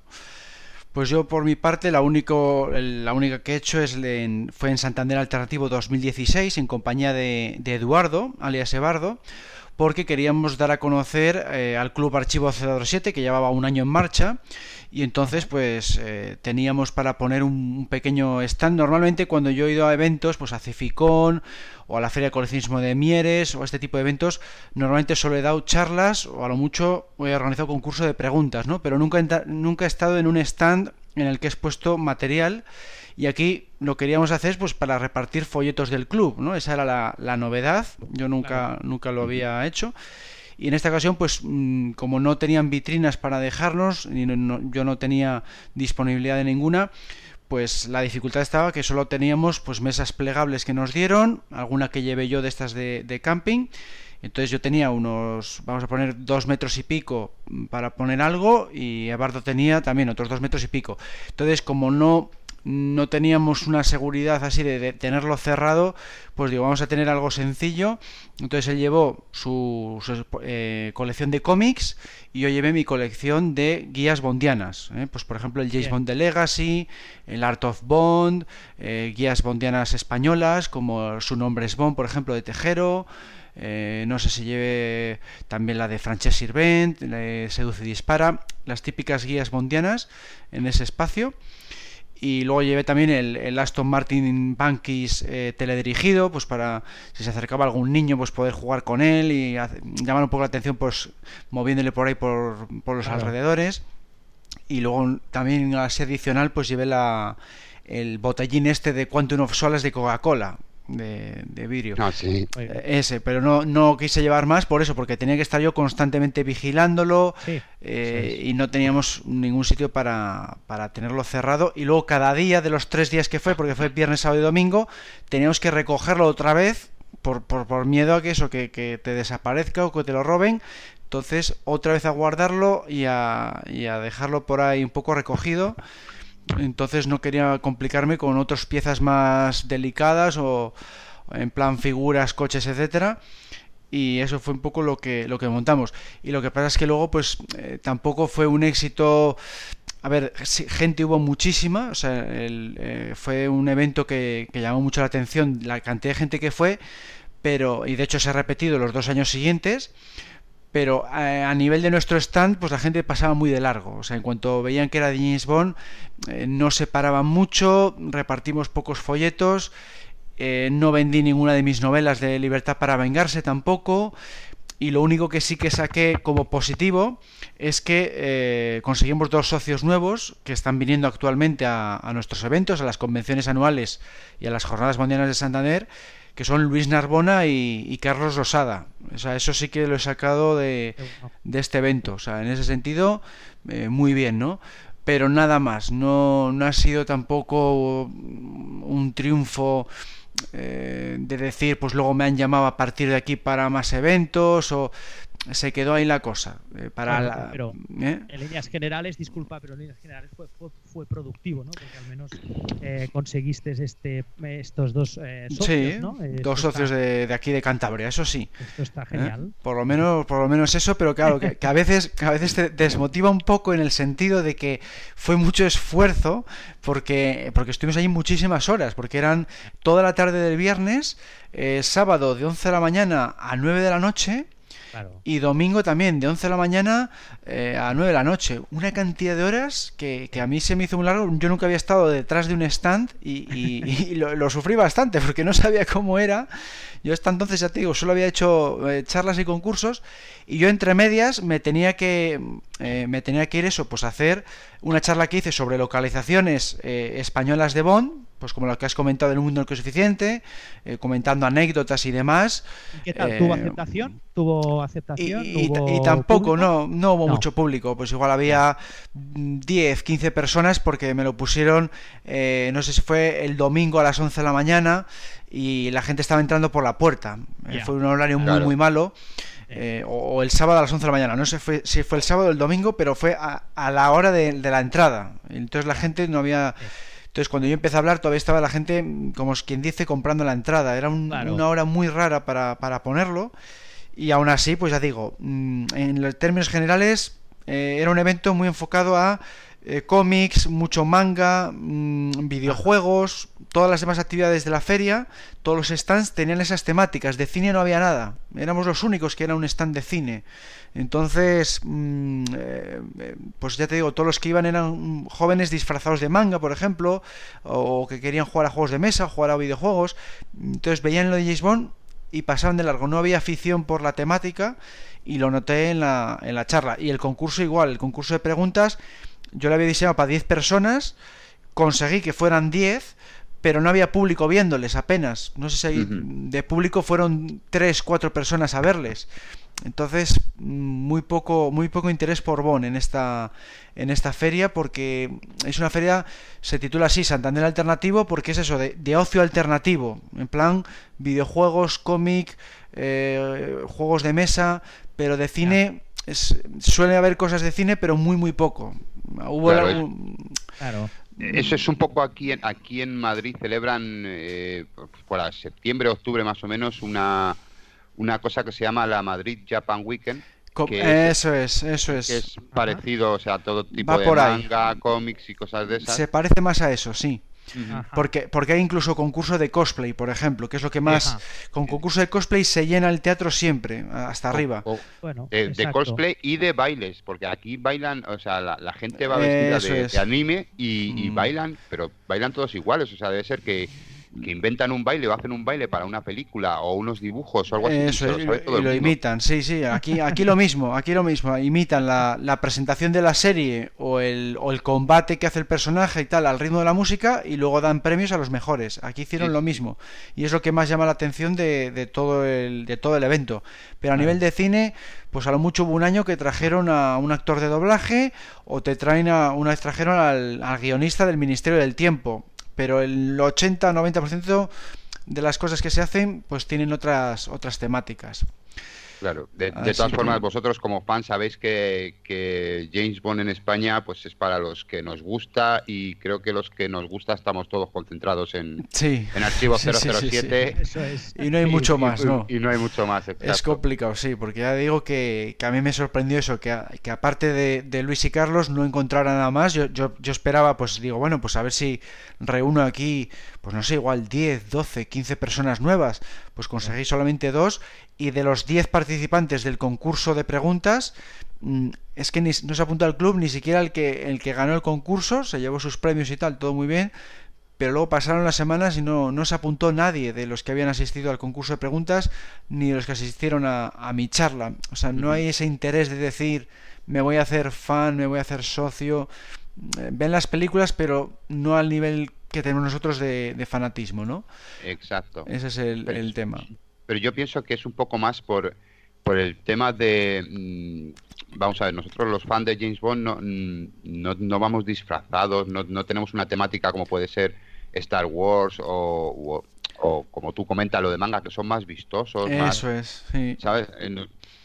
Pues yo por mi parte la, único, la única que he hecho es fue en Santander Alternativo 2016 en compañía de, de Eduardo, alias Ebardo porque queríamos dar a conocer eh, al Club Archivo 007 que llevaba un año en marcha y entonces pues eh, teníamos para poner un, pequeño stand. Normalmente cuando yo he ido a eventos, pues a Ceficón o a la Feria de Coleccionismo de Mieres o a este tipo de eventos, normalmente solo he dado charlas o a lo mucho he organizado concurso de preguntas, ¿no? Pero nunca, nunca he estado en un stand en el que he expuesto material y aquí lo queríamos hacer pues para repartir folletos del club, ¿no? Esa era la, novedad, yo nunca, nunca lo había hecho. Y en esta ocasión, pues mm, como no tenían vitrinas para dejarnos, y yo no tenía disponibilidad de ninguna, pues la dificultad estaba que solo teníamos pues mesas plegables que nos dieron, alguna que llevé yo de estas de, de camping, Entonces yo tenía unos, vamos a poner dos metros y pico para poner algo y Ebardo tenía también otros dos metros y pico. Entonces como no no teníamos una seguridad así de, tenerlo cerrado, pues digo, vamos a tener algo sencillo. Entonces él llevó su, eh, colección de cómics y yo llevé mi colección de guías bondianas. ¿eh? Pues por ejemplo el James Bond de Legacy, el Art of Bond, eh, guías bondianas españolas como Su nombre es Bond, por ejemplo, de Tejero. no sé si lleve también la de Frances Sirvent, Seduce y Dispara, las típicas guías bondianas en ese espacio y luego llevé también el, Aston Martin Bankis eh, teledirigido, pues para si se acercaba algún niño, pues poder jugar con él y llamar un poco la atención, pues moviéndole por ahí por, los alrededores. Y luego también así adicional, pues llevé la, el botellín este de Quantum of Solace de Coca-Cola, de, de vidrio. Ah, sí. Eh, ese, pero no, no quise llevar más por eso, porque tenía que estar yo constantemente vigilándolo eh, y no teníamos ningún sitio para, para, tenerlo cerrado. Y luego cada día de los tres días que fue, porque fue viernes, sábado y domingo, teníamos que recogerlo otra vez por, por, por miedo a que eso, que, que, te desaparezca o que te lo roben. Entonces, otra vez a guardarlo y a, y a dejarlo por ahí un poco recogido entonces no quería complicarme con otras piezas más delicadas o en plan figuras, coches, etcétera. Y eso fue un poco lo que lo que montamos. Y lo que pasa es que luego pues eh, tampoco fue un éxito. A ver gente hubo muchísima. O sea eh, fue un evento que, que, llamó mucho la atención la cantidad de gente que fue pero y de hecho se ha repetido los dos años siguientes pero eh, a, nivel de nuestro stand, pues la gente pasaba muy de largo. O sea, en cuanto veían que era de James Bond, eh, no se paraban mucho, repartimos pocos folletos, eh, no vendí ninguna de mis novelas de Libertad para Vengarse tampoco. Y lo único que sí que saqué como positivo es que conseguimos dos socios nuevos que están viniendo actualmente a, a nuestros eventos, a las convenciones anuales y a las jornadas mundiales de Santander que son Luis Narbona y, Carlos Rosada. O sea, eso sí que lo he sacado de, este evento. O sea, en ese sentido, eh, muy bien, ¿no? Pero nada más, no, no ha sido tampoco un triunfo eh, de decir, pues luego me han llamado a partir de aquí para más eventos o se quedó ahí la cosa. Eh, para pero ¿eh? en líneas generales, disculpa, pero en líneas generales fue, fue, productivo, ¿no? Porque al menos eh, conseguiste este, estos dos socios, sí, dos socios de, aquí de Cantabria, eso sí. Esto está genial. Por lo menos, por lo menos eso, pero claro, que, a veces, que a veces te desmotiva un poco en el sentido de que fue mucho esfuerzo porque, porque estuvimos allí muchísimas horas, porque eran toda la tarde del viernes, sábado de 11 de la mañana a 9 de la noche y domingo también, de 11 de la mañana eh, a 9 de la noche. Una cantidad de horas que, a mí se me hizo muy largo. Yo nunca había estado detrás de un stand y, lo, sufrí bastante porque no sabía cómo era. Yo hasta entonces, ya te digo, solo había hecho eh, charlas y concursos y yo entre medias me tenía que, eh, me tenía que ir eso, pues hacer una charla que hice sobre localizaciones españolas de Bonn pues como lo que has comentado del mundo del suficiente, eh, comentando anécdotas y demás. ¿Qué tal? ¿Tuvo eh, aceptación? ¿Tuvo aceptación? Y, tampoco, no, no hubo mucho público. Pues igual había 10, 15 personas porque me lo pusieron, eh, no sé si fue el domingo a las 11 de la mañana y la gente estaba entrando por la puerta. fue un horario muy, muy malo. o, el sábado a las 11 de la mañana. No sé si fue el sábado o el domingo, pero fue a, la hora de, de, la entrada. Entonces la gente no había entonces, cuando yo empecé a hablar, todavía estaba la gente, como quien dice, comprando la entrada. Era una hora muy rara para, para, ponerlo. Y aún así, pues ya digo, mm, en términos generales, eh, era un evento muy enfocado a eh, cómics, mucho manga, mm, videojuegos, todas las demás actividades de la feria, todos los stands tenían esas temáticas. De cine no había nada. Éramos los únicos que era un stand de cine. Entonces, mm, eh, pues ya te digo, todos los que iban eran jóvenes disfrazados de manga, por ejemplo, o que querían jugar a juegos de mesa, jugar a videojuegos. Entonces veían lo de James Bond y pasaban de largo. No había afición por la temática y lo noté en la, en la charla. Y el concurso igual, el concurso de preguntas yo lo había diseñado para 10 personas, conseguí que fueran 10, pero no había público viéndoles apenas. No sé si de público fueron 3, 4 personas a verles. Entonces, muy poco, muy poco interés por Bon en esta, en esta feria, porque es una feria, se titula así, Santander Alternativo, porque es eso, de, ocio alternativo, en plan videojuegos, cómic, eh, juegos de mesa, pero de cine es, suele haber cosas de cine, pero muy, muy poco. Hubo claro, Eso es un poco aquí en, aquí en Madrid celebran eh, por septiembre, octubre más o menos una, una cosa que se llama la Madrid Japan Weekend. eso es, eso es. Que es parecido, o sea, todo tipo de manga, cómics y cosas de esas. Se parece más a eso, sí. Porque, porque hay incluso concurso de cosplay, por ejemplo, que es lo que más... Con concurso de cosplay se llena el teatro siempre, hasta arriba. bueno, de, cosplay y de bailes, porque aquí bailan, o sea, la, gente va vestida de, anime y, y, mm. bailan, pero bailan todos iguales, o sea, debe ser que que inventan un baile o hacen un baile para una película o unos dibujos o algo así. Eso, y lo imitan, sí, sí. Aquí, aquí lo mismo, aquí lo mismo. Imitan la, la presentación de la serie o el, o el, combate que hace el personaje y tal al ritmo de la música y luego dan premios a los mejores. Aquí hicieron lo mismo. Y es lo que más llama la atención de, de, todo, el, de todo el evento. Pero a nivel de cine, pues a lo mucho hubo un año que trajeron a un actor de doblaje o te traen a una vez trajeron al, al guionista del Ministerio del Tiempo pero el 80-90% de las cosas que se hacen pues tienen otras otras temáticas. Claro, de, todas formas, vosotros como fans sabéis que, que, James Bond en España pues es para los que nos gusta y creo que los que nos gusta estamos todos concentrados en, en Archivo 007. y no hay mucho más, ¿no? Y no hay mucho más, Es complicado, sí, porque ya digo que, que a mí me sorprendió eso, que, que aparte de, de, Luis y Carlos no encontrara nada más. Yo, yo, yo esperaba, pues digo, bueno, pues a ver si reúno aquí, pues no sé, igual 10, 12, 15 personas nuevas, pues conseguí solamente dos y de los 10 participantes del concurso de preguntas, mm, es que no se apuntó al club ni siquiera el que, el que ganó el concurso, se llevó sus premios y tal, todo muy bien, pero luego pasaron las semanas y no, no se apuntó nadie de los que habían asistido al concurso de preguntas ni de los que asistieron a, a mi charla. O sea, no hay ese interés de decir me voy a hacer fan, me voy a hacer socio. Eh, ven las películas, pero no al nivel que tenemos nosotros de, fanatismo, ¿no? Exacto. Ese es el tema pero yo pienso que es un poco más por, por el tema de... Mm, vamos a ver, nosotros los fans de James Bond no, mm, no, no vamos disfrazados, no, no, tenemos una temática como puede ser Star Wars o, o, como tú comentas lo de manga, que son más vistosos. Eso es, sí. ¿Sabes?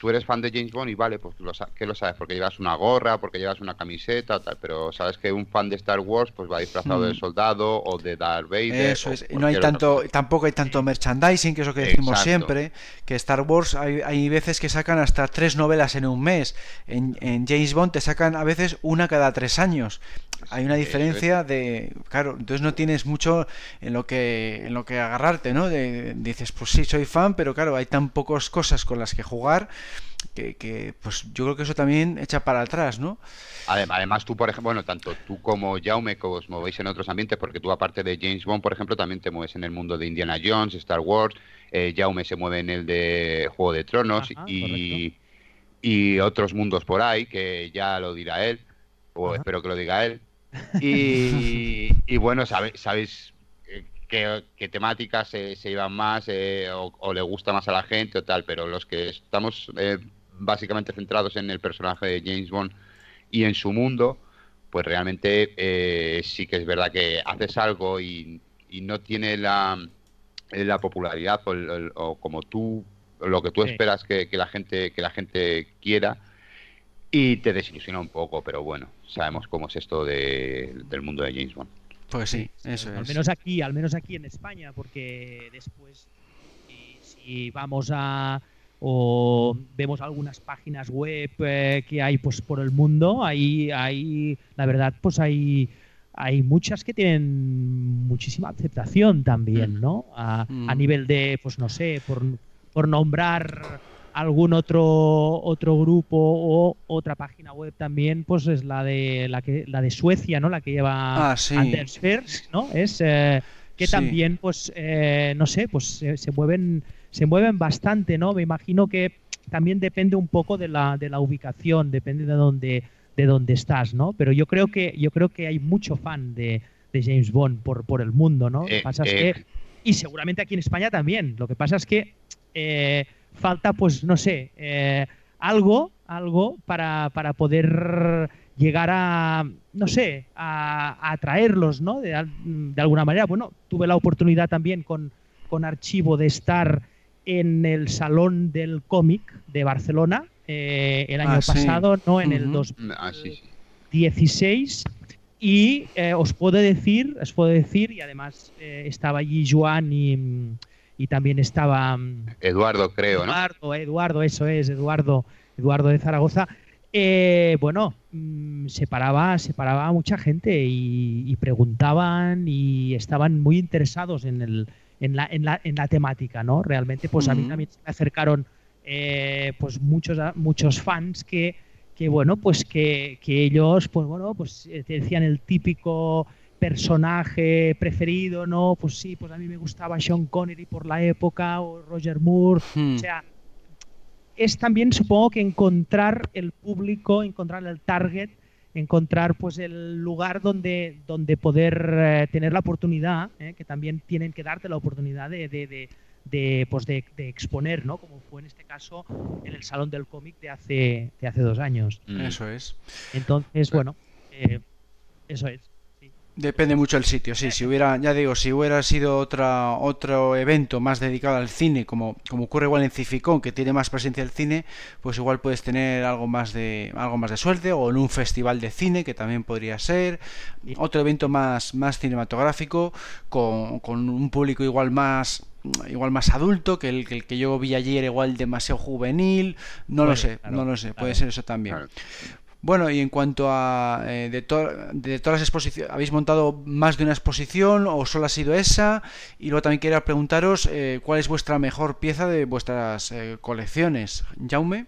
Tú eres fan de James Bond y vale, pues lo, ¿qué lo sabes? Porque llevas una gorra, porque llevas una camiseta, tal, pero sabes que un fan de Star Wars pues va disfrazado de mm. soldado o de Darth Vader. Eso es, no hay tanto, tampoco hay tanto merchandising, que es lo que decimos siempre, que Star Wars hay, hay, veces que sacan hasta tres novelas en un mes, en, en James Bond te sacan a veces una cada tres años. Hay una diferencia de, claro, entonces no tienes mucho en lo que en lo que agarrarte, ¿no? De, dices, pues sí, soy fan, pero claro, hay tan pocas cosas con las que jugar que, pues yo creo que eso también echa para atrás, ¿no? Además, tú, por ejemplo, bueno, tanto tú como Jaume, que os movéis en otros ambientes, porque tú, aparte de James Bond, por ejemplo, también te mueves en el mundo de Indiana Jones, Star Wars, eh, Jaume se mueve en el de Juego de Tronos y, y, otros mundos por ahí, que ya lo dirá él, o espero que lo diga él. Y, y bueno, sabéis qué, temáticas se, se, iban más eh, o, le gusta más a la gente o tal, pero los que estamos eh, básicamente centrados en el personaje de James Bond y en su mundo, pues realmente eh, sí que es verdad que haces algo y, no tiene la, la popularidad o, como tú lo que tú esperas que, la gente que la gente quiera y te desilusiona un poco pero bueno sabemos cómo es esto del mundo de James Bond pues sí, eso es. Al menos aquí, al menos aquí en España, porque después si, vamos a o vemos algunas páginas web eh, que hay pues por el mundo, ahí hay la verdad pues hay hay muchas que tienen muchísima aceptación también, mm. ¿no? A, a mm. nivel de pues no sé, por, por nombrar algún otro otro grupo o otra página web también pues es la de la que la de Suecia no la que lleva ah, sí. Anders Fers, no es eh, que también pues eh, no sé pues se, mueven se mueven bastante no me imagino que también depende un poco de la de la ubicación depende de dónde de dónde estás no pero yo creo que yo creo que hay mucho fan de, de James Bond por por el mundo no eh, pasa es que y seguramente aquí en España también lo que pasa es que falta, pues, no sé, eh, algo, algo para, para, poder llegar a, no sé, a, atraerlos, ¿no? De, de, alguna manera. Bueno, tuve la oportunidad también con, con Archivo de estar en el Salón del Cómic de Barcelona eh, el año Ah, sí. pasado, ¿no? En el Ujú. 2016. Ah, sí, sí. Y eh, os puedo decir, os puedo decir, y además eh, estaba allí Joan y, y también estaba mm, Eduardo, creo, ¿no? Eduardo, Eduardo, eso es, Eduardo, Eduardo de Zaragoza. Eh, bueno, mm, se paraba, se paraba a mucha gente y, y preguntaban y estaban muy interesados en, el, en, la, en, la, en la temática, ¿no? Realmente, pues a mí también se me acercaron eh, pues muchos, muchos fans que, que bueno, pues que, que ellos, pues bueno, pues eh, te decían el típico personaje preferido, ¿no? Pues sí, pues a mí me gustaba Sean Connery por la época o Roger Moore. Hmm. O sea, es también supongo que encontrar el público, encontrar el target, encontrar pues el lugar donde, donde poder eh, tener la oportunidad, eh, que también tienen que darte la oportunidad de, de, de, de, pues de, de exponer, ¿no? Como fue en este caso en el Salón del Cómic de hace, de hace dos años. Mm. Eso es. Entonces, bueno, eh, eso es. Depende mucho del sitio, sí. Si hubiera, ya digo, si hubiera sido otra, otro evento más dedicado al cine, como, como ocurre igual en Cificón, que tiene más presencia el cine, pues igual puedes tener algo más de, algo más de suerte, o en un festival de cine, que también podría ser, otro evento más, más cinematográfico, con, con un público igual más igual más adulto que el, que el que yo vi ayer igual demasiado juvenil no lo sé claro, no lo sé puede claro. ser eso también Claro. Bueno, y en cuanto a eh, de, to- de todas las exposiciones, ¿habéis montado más de una exposición o solo ha sido esa? Y luego también quería preguntaros eh, cuál es vuestra mejor pieza de vuestras eh, colecciones. Jaume,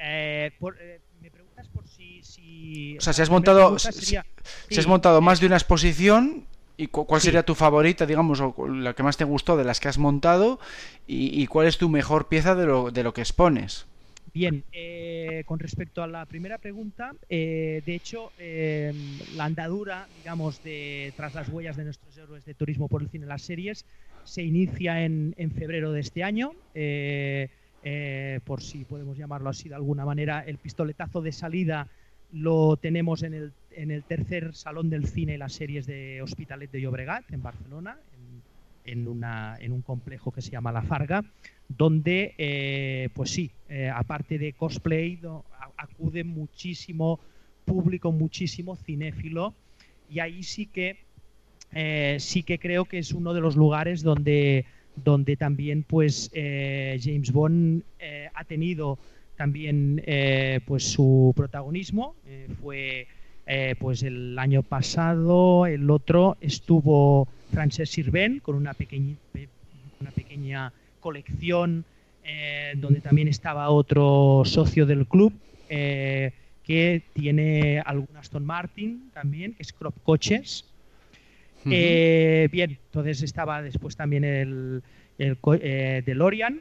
Eh, por- eh, me preguntas por si... si O sea, si has montado- si- has montado más de una exposición, ¿y cu- cuál Sí. sería tu favorita, digamos, o la que más te gustó de las que has montado? ¿Y, y cuál es tu mejor pieza de lo, de lo que expones? Bien, eh, con respecto a la primera pregunta, eh, de hecho, eh, la andadura, digamos, de tras las huellas de nuestros héroes de turismo por el cine en las series, se inicia en, febrero de este año. eh, eh, por si podemos llamarlo así de alguna manera, el pistoletazo de salida lo tenemos en el, en el tercer salón del cine y las series de Hospitalet de Llobregat, en Barcelona, en, una, en un complejo que se llama La Farga, donde, eh, pues sí, eh, aparte de cosplay, acude muchísimo público, muchísimo cinéfilo, y ahí sí que, eh, sí que creo que es uno de los lugares donde, donde también pues James Bond ha tenido también pues su protagonismo. Fue eh, pues el año pasado, el otro estuvo Frances Sirven con una pequeña, una pequeña colección eh, donde también estaba otro socio del club eh, que tiene algún Aston Martin también, que es Crop Coches. Bien, entonces estaba después también el, el DeLorean.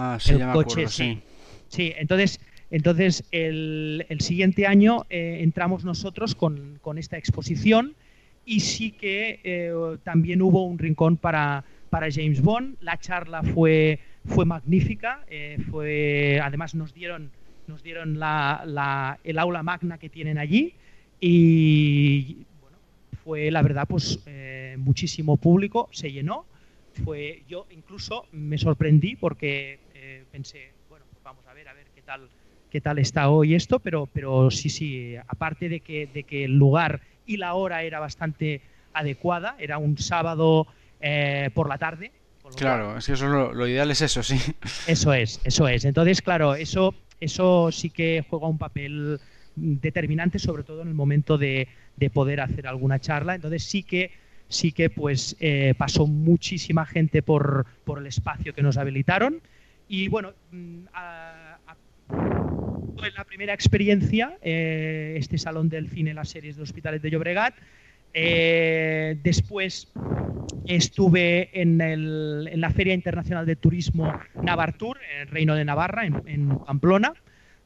ah, sí, el ya me coche, acuerdo, sí. sí. Sí, entonces, entonces el, el siguiente año eh, entramos nosotros con, esta exposición y sí que eh, también hubo un rincón para, para James Bond. La charla fue, fue magnífica, eh, fue, además nos dieron, nos dieron la, la- el aula magna que tienen allí y bueno, fue la verdad pues eh, muchísimo público, se llenó. Fue, yo incluso me sorprendí porque pensé, bueno, pues vamos a ver, a ver qué tal, qué tal está hoy esto, pero, pero sí, sí, aparte de que, de que el lugar y la hora era bastante adecuada, era un sábado eh, por la tarde. con lo cual- Claro, es que eso es lo, lo ideal es eso, sí. eso es, eso es. Entonces, claro, eso, eso sí que juega un papel determinante, sobre todo en el momento de, de poder hacer alguna charla. Entonces sí que sí que pues eh, pasó muchísima gente por, por el espacio que nos habilitaron. Y bueno, mm, a- fue la primera experiencia, eh, este salón del cine, las series de Hospitales de Llobregat. Eh, después estuve en, el- en la Feria Internacional de Turismo Navartur, en el Reino de Navarra, en, en Pamplona,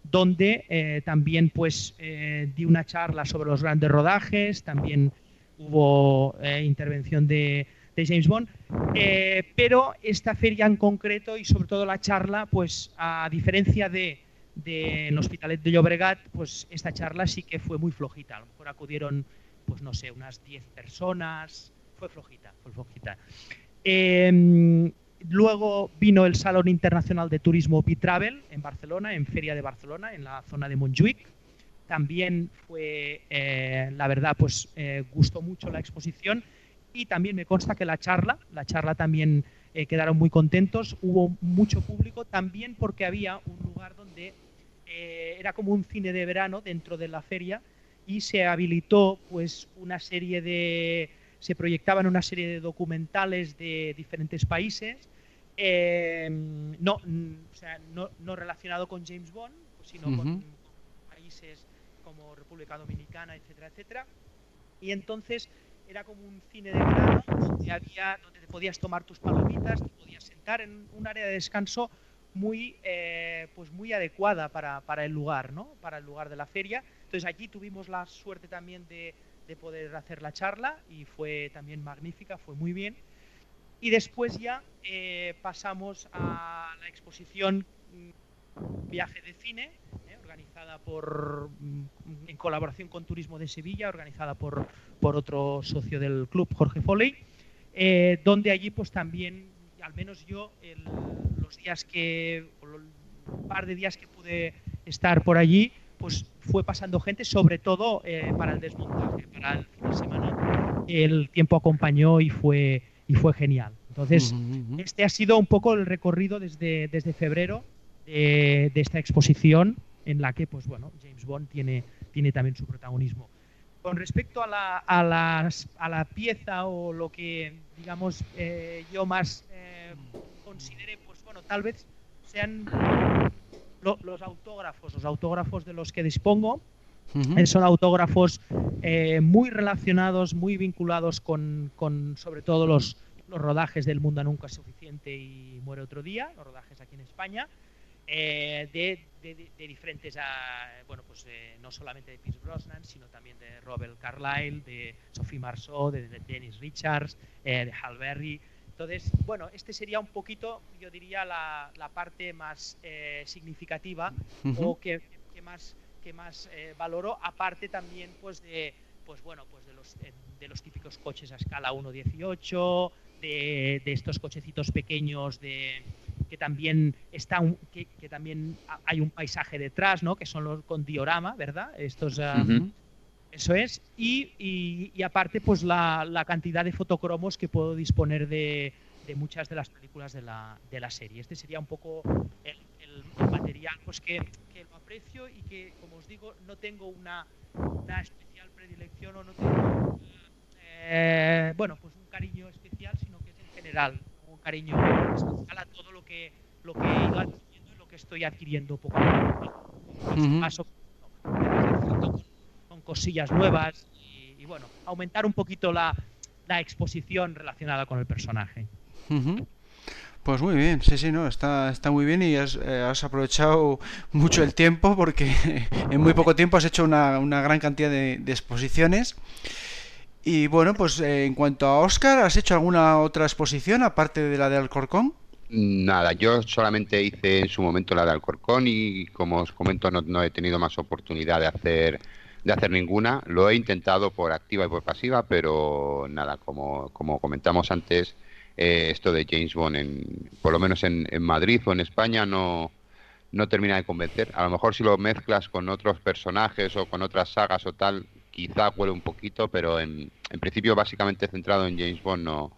donde eh, también pues eh, di una charla sobre los grandes rodajes, también hubo eh, intervención de, de James Bond, Eh, pero esta feria en concreto y sobre todo la charla, pues a diferencia de, de en Hospitalet de Llobregat, pues esta charla sí que fue muy flojita, a lo mejor acudieron pues no sé, unas 10 personas, fue flojita, fue flojita. Eh, luego vino el Salón Internacional de Turismo Bitravel en Barcelona, en Feria de Barcelona, en la zona de Montjuic. También fue, eh, la verdad, pues eh, gustó mucho la exposición y también me consta que la charla, la charla también eh, quedaron muy contentos, hubo mucho público, también porque había un lugar donde era como un cine de verano dentro de la feria y se habilitó pues una serie de se proyectaban una serie de documentales de diferentes países, em, no, o sea, no, no, relacionado con James Bond, sino con países como República Dominicana, etcétera, etcétera. Y entonces era como un cine de verano donde, había, donde te podías tomar tus palomitas, te podías sentar en un área de descanso muy, eh, pues muy adecuada para, para, el lugar, ¿no? para el lugar de la feria. Entonces allí tuvimos la suerte también de, de poder hacer la charla y fue también magnífica, fue muy bien. Y después ya eh, pasamos a la exposición mm, Viaje de Cine, eh, organizada por, mm, en colaboración con Turismo de Sevilla, organizada por, por otro socio del club, Jorge Foley, eh, donde allí pues también, al menos yo, los días que, un par de días que pude estar por allí, pues fue pasando gente, sobre todo eh, para el desmontaje, para el fin de semana. El tiempo acompañó y fue, y fue genial. Entonces, este ha sido un poco el recorrido desde, desde febrero de, esta exposición en la que, pues bueno, James Bond tiene, tiene también su protagonismo. Con respecto a la, a, las, a la pieza o lo que, digamos, eh, yo más eh, considere, pues bueno, tal vez sean los autógrafos, los autógrafos de los que dispongo, eh, son autógrafos eh, muy relacionados, muy vinculados con, sobre todo los, los, rodajes del Mundo Nunca es Suficiente y Muere Otro Día, los rodajes aquí en España, eh, de, de, diferentes, ah, bueno, pues no solamente de Pierce Brosnan, sino también de Robert Carlyle, de Sophie Marceau, de, Dennis Richards, de Hal Berry. Entonces, bueno, este sería un poquito, yo diría, la, parte más eh, significativa o que, más, que más eh, valoro, aparte también pues de, pues bueno, pues de los, eh, de los típicos coches a escala 1.18, de, de estos cochecitos pequeños de que también está que, también hay un paisaje detrás, ¿no? Que son los con diorama, ¿verdad? Estos ah, eso es. Y, y, aparte, pues la, la, cantidad de fotocromos que puedo disponer de, de muchas de las películas de la, de la, serie. Este sería un poco el, el, material pues que, que, lo aprecio y que, como os digo, no tengo una, una especial predilección o no tengo eh, bueno, pues un cariño especial, sino que es en general cariño especial a todo lo que, lo que he ido adquiriendo y lo que estoy adquiriendo poco a poco. Paso cosillas nuevas y, bueno, aumentar un poquito la, la, exposición relacionada con el personaje. Pues muy bien, sí, sí, no, está, está muy bien y has, eh, has, aprovechado mucho el tiempo porque en muy poco tiempo has hecho una, una gran cantidad de, exposiciones. Y bueno, pues eh, en cuanto a Oscar, ¿has hecho alguna otra exposición aparte de la de Alcorcón? Nada, yo solamente hice en su momento la de Alcorcón y como os comento no, no he tenido más oportunidad de hacer de hacer ninguna. Lo he intentado por activa y por pasiva, pero nada, como, como comentamos antes, eh, esto de James Bond, en, por lo menos en, Madrid o en España, no, no termina de convencer. A lo mejor si lo mezclas con otros personajes o con otras sagas o tal, quizá huele un poquito, pero en, en principio básicamente centrado en James Bond no,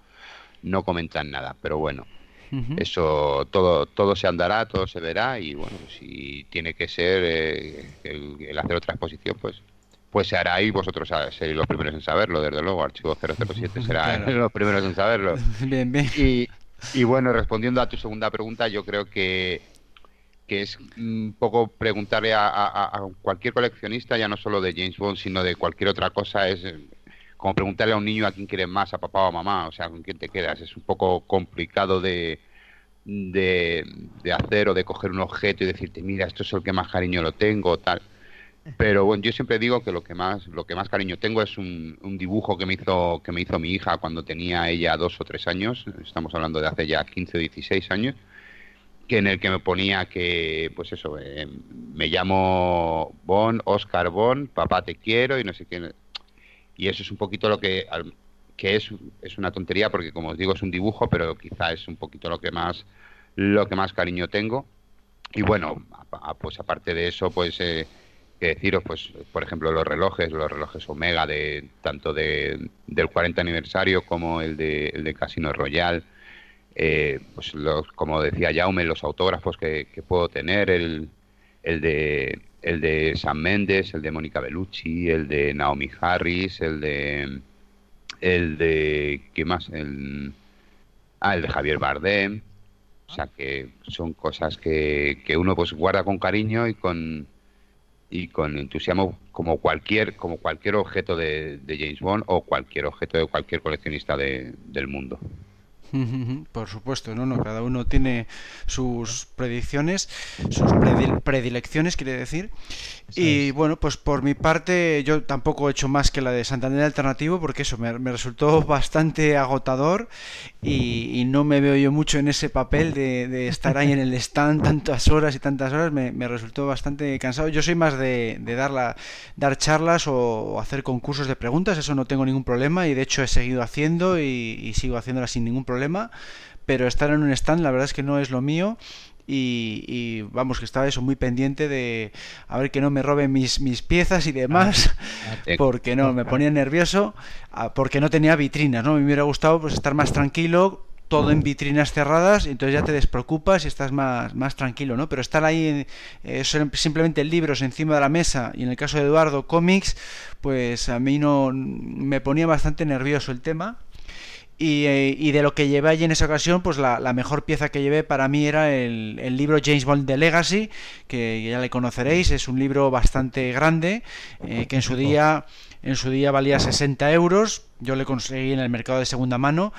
no comentan nada. Pero bueno, eso todo, todo se andará, todo se verá y bueno, si tiene que ser eh, el, hacer otra exposición, pues pues se hará y vosotros seréis los primeros en saberlo, desde luego. Archivo 007 será los primeros en saberlo. Bien, bien. Y, y, bueno, respondiendo a tu segunda pregunta, yo creo que, que es un poco preguntarle a, cualquier coleccionista, ya no solo de James Bond, sino de cualquier otra cosa, es como preguntarle a un niño a quién quieres más, a papá o a mamá, o sea, con quién te quedas. Es un poco complicado de, de, de hacer o de coger un objeto y decirte, mira, esto es el que más cariño lo tengo, tal. Pero bueno, yo siempre digo que lo que más, lo que más cariño tengo es un, un, dibujo que me hizo, que me hizo mi hija cuando tenía ella dos o tres años, estamos hablando de hace ya 15 o 16 años, en el que me ponía que, pues eso, eh, me llamo Bon, Oscar Bon, papá te quiero y no sé qué. Y eso es un poquito lo que, que es, es una tontería porque como os digo es un dibujo, pero quizá es un poquito lo que más lo que más cariño tengo. Y bueno, pues aparte de eso, pues eh, que deciros, pues por ejemplo los relojes, los relojes Omega de tanto de, del 40 aniversario como el de, el de Casino Royal, eh, pues los, como decía Jaume, los autógrafos que, puedo tener, el, el de el de Sam Mendes, el de Mónica Bellucci, el de Naomi Harris, el de el de ¿qué más? El, ah, el de Javier Bardem. O sea que son cosas que, que uno pues guarda con cariño y con y con entusiasmo como cualquier como cualquier objeto de, de James Bond o cualquier objeto de cualquier coleccionista de, del mundo. Por supuesto, no, no, cada uno tiene sus predicciones, sus predilecciones, quiere decir. y bueno, pues por mi parte, yo tampoco he hecho más que la de Santander Alternativo, porque eso me, resultó bastante agotador y, no me veo yo mucho en ese papel de, estar ahí en el stand tantas horas y tantas horas, me, resultó bastante cansado. Yo soy más de, dar, dar charlas o hacer concursos de preguntas, eso no tengo ningún problema y de hecho he seguido haciendo y, y sigo haciéndola sin ningún problema pero estar en un stand la verdad es que no es lo mío y, vamos que estaba eso muy pendiente de a ver que no me roben mis, mis piezas y demás ah, porque no me ponía nervioso ah, porque no tenía vitrinas no me hubiera gustado pues estar más tranquilo todo en vitrinas cerradas, y entonces ya te despreocupas y estás más, más tranquilo, ¿no? Pero estar ahí eh, simplemente libros encima de la mesa, y en el caso de Eduardo, cómics, pues a mí no me ponía bastante nervioso el tema. Eh, y, de lo que llevé allí en esa ocasión, pues la, mejor pieza que llevé para mí era el, libro James Bond de Legacy, que ya le conoceréis, es un libro bastante grande, eh, que en su día en su día valía 60 euros, yo le conseguí en el mercado de segunda mano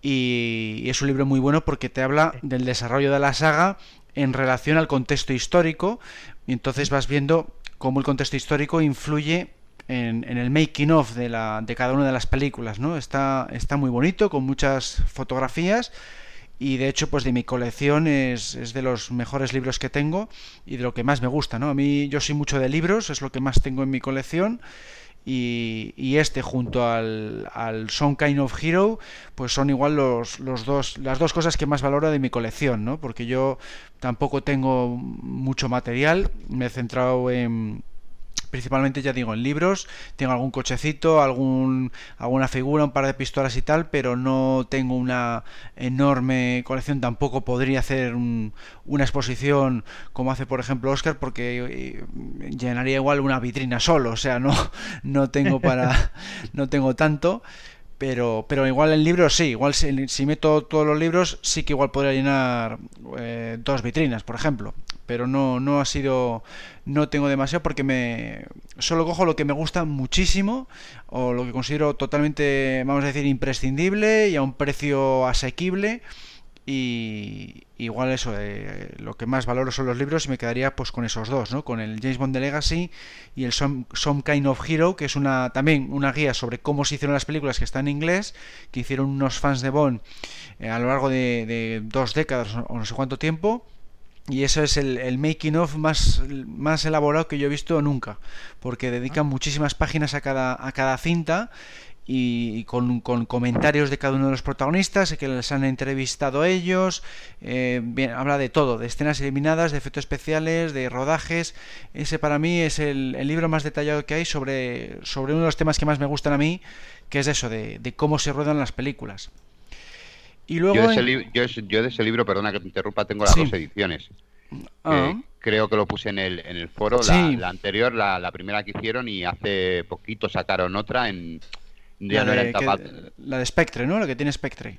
y, es un libro muy bueno porque te habla del desarrollo de la saga en relación al contexto histórico. Y entonces vas viendo cómo el contexto histórico influye en, el making of de, la, de cada una de las películas, ¿no? Está, está muy bonito, con muchas fotografías y de hecho pues de mi colección es, es, de los mejores libros que tengo y de lo que más me gusta, ¿no? A mí yo soy mucho de libros, es lo que más tengo en mi colección y, y este junto al, al Some Kind of Hero pues son igual los, los dos, las dos cosas que más valoro de mi colección, ¿no? Porque yo tampoco tengo mucho material, me he centrado en principalmente ya digo en libros. Tengo algún cochecito algún alguna figura un par de pistolas y tal pero no tengo una enorme colección. Tampoco podría hacer una exposición como hace por ejemplo Oscar porque eh, llenaría igual una vitrina solo. O sea no no tengo para no tengo tanto pero, pero igual en libros sí, igual si, meto todos los libros sí que igual podría llenar eh, dos vitrinas, por ejemplo. Pero no, no ha sido, no tengo demasiado porque me solo cojo lo que me gusta muchísimo o lo que considero totalmente, vamos a decir, imprescindible y a un precio asequible y igual eso, eh, lo que más valoro son los libros y me quedaría pues con esos dos, ¿no? Con el James Bond de Legacy y el Some, Kind of Hero, que es una también una guía sobre cómo se hicieron las películas que está en inglés, que hicieron unos fans de Bond eh, a lo largo de, de dos décadas o no sé cuánto tiempo y eso es el, making of más, más elaborado que yo he visto nunca, porque dedican ah. muchísimas páginas a cada, a cada cinta y, con, comentarios de cada uno de los protagonistas, que les han entrevistado ellos, eh, bien, habla de todo, de escenas eliminadas, de efectos especiales, de rodajes. Ese para mí es el, libro más detallado que hay sobre, sobre uno de los temas que más me gustan a mí, que es eso, de, de cómo se ruedan las películas yo, de ese libro, perdona que te interrumpa, tengo las dos ediciones. Ah. creo que lo puse en el, en el foro, la, anterior, la, primera que hicieron, y hace poquito sacaron otra en... la, de, la de Spectre, ¿no? La que tiene Spectre.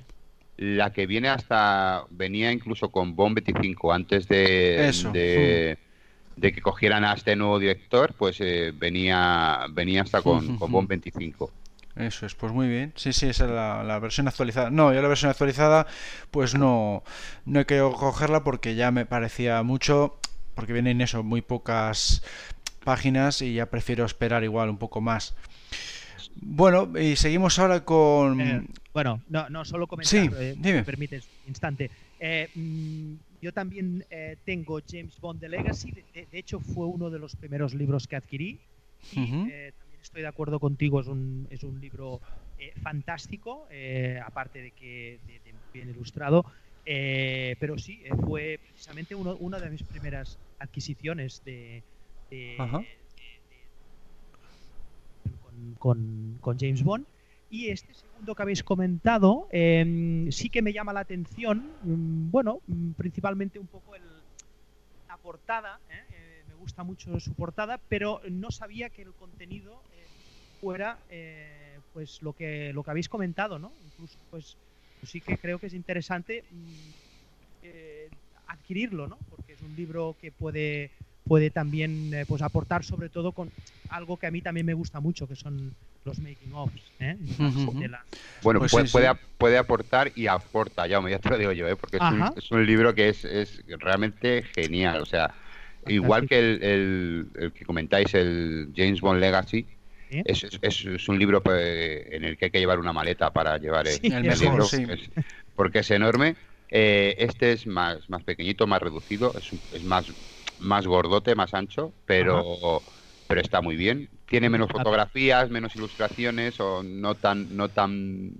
La que viene hasta... Venía incluso con Bomb 25 antes de... De, que cogieran a este nuevo director, pues eh, venía, venía hasta con, con Bomb 25. Eso es, pues muy bien. Sí, sí, esa es la, versión actualizada. No, yo la versión actualizada, pues no, no he querido cogerla porque ya me parecía mucho, porque vienen eso, muy pocas páginas y ya prefiero esperar igual un poco más. Bueno, y seguimos ahora con... Eh, bueno, no, no, solo comentar, sí, eh, me permites, instante. Eh, mm, yo también tengo James Bond The Legacy, de, hecho fue uno de los primeros libros que adquirí. Y, estoy de acuerdo contigo, es un, es un libro fantástico, aparte de que bien ilustrado, pero sí, fue precisamente una de mis primeras adquisiciones de, con, James Bond. Y este segundo que habéis comentado em, sí que me llama la atención, mm, bueno, mm, principalmente un poco el, la portada, ¿eh? Eh, me gusta mucho su portada, pero no sabía que el contenido eh, fuera pues lo que, lo que habéis comentado, ¿no? Incluso pues, pues sí que creo que es interesante mm, adquirirlo, ¿no? Porque es un libro que puede puede también eh, pues aportar sobre todo con algo que a mí también me gusta mucho, que son los making ofs. ¿eh? Bueno, pues puede, puede, aportar y aporta, ya, ya te lo digo yo, ¿eh? porque es un, libro que es, es, realmente genial. O sea, igual que el, el, que comentáis, el James Bond Legacy, es, es, un libro pues, en el que hay que llevar una maleta para llevar el, libro, porque es enorme. este es más, más pequeñito, más reducido, es, es más más gordote, más ancho, pero, pero está muy bien. Tiene menos fotografías, menos ilustraciones, o no tan, no tan,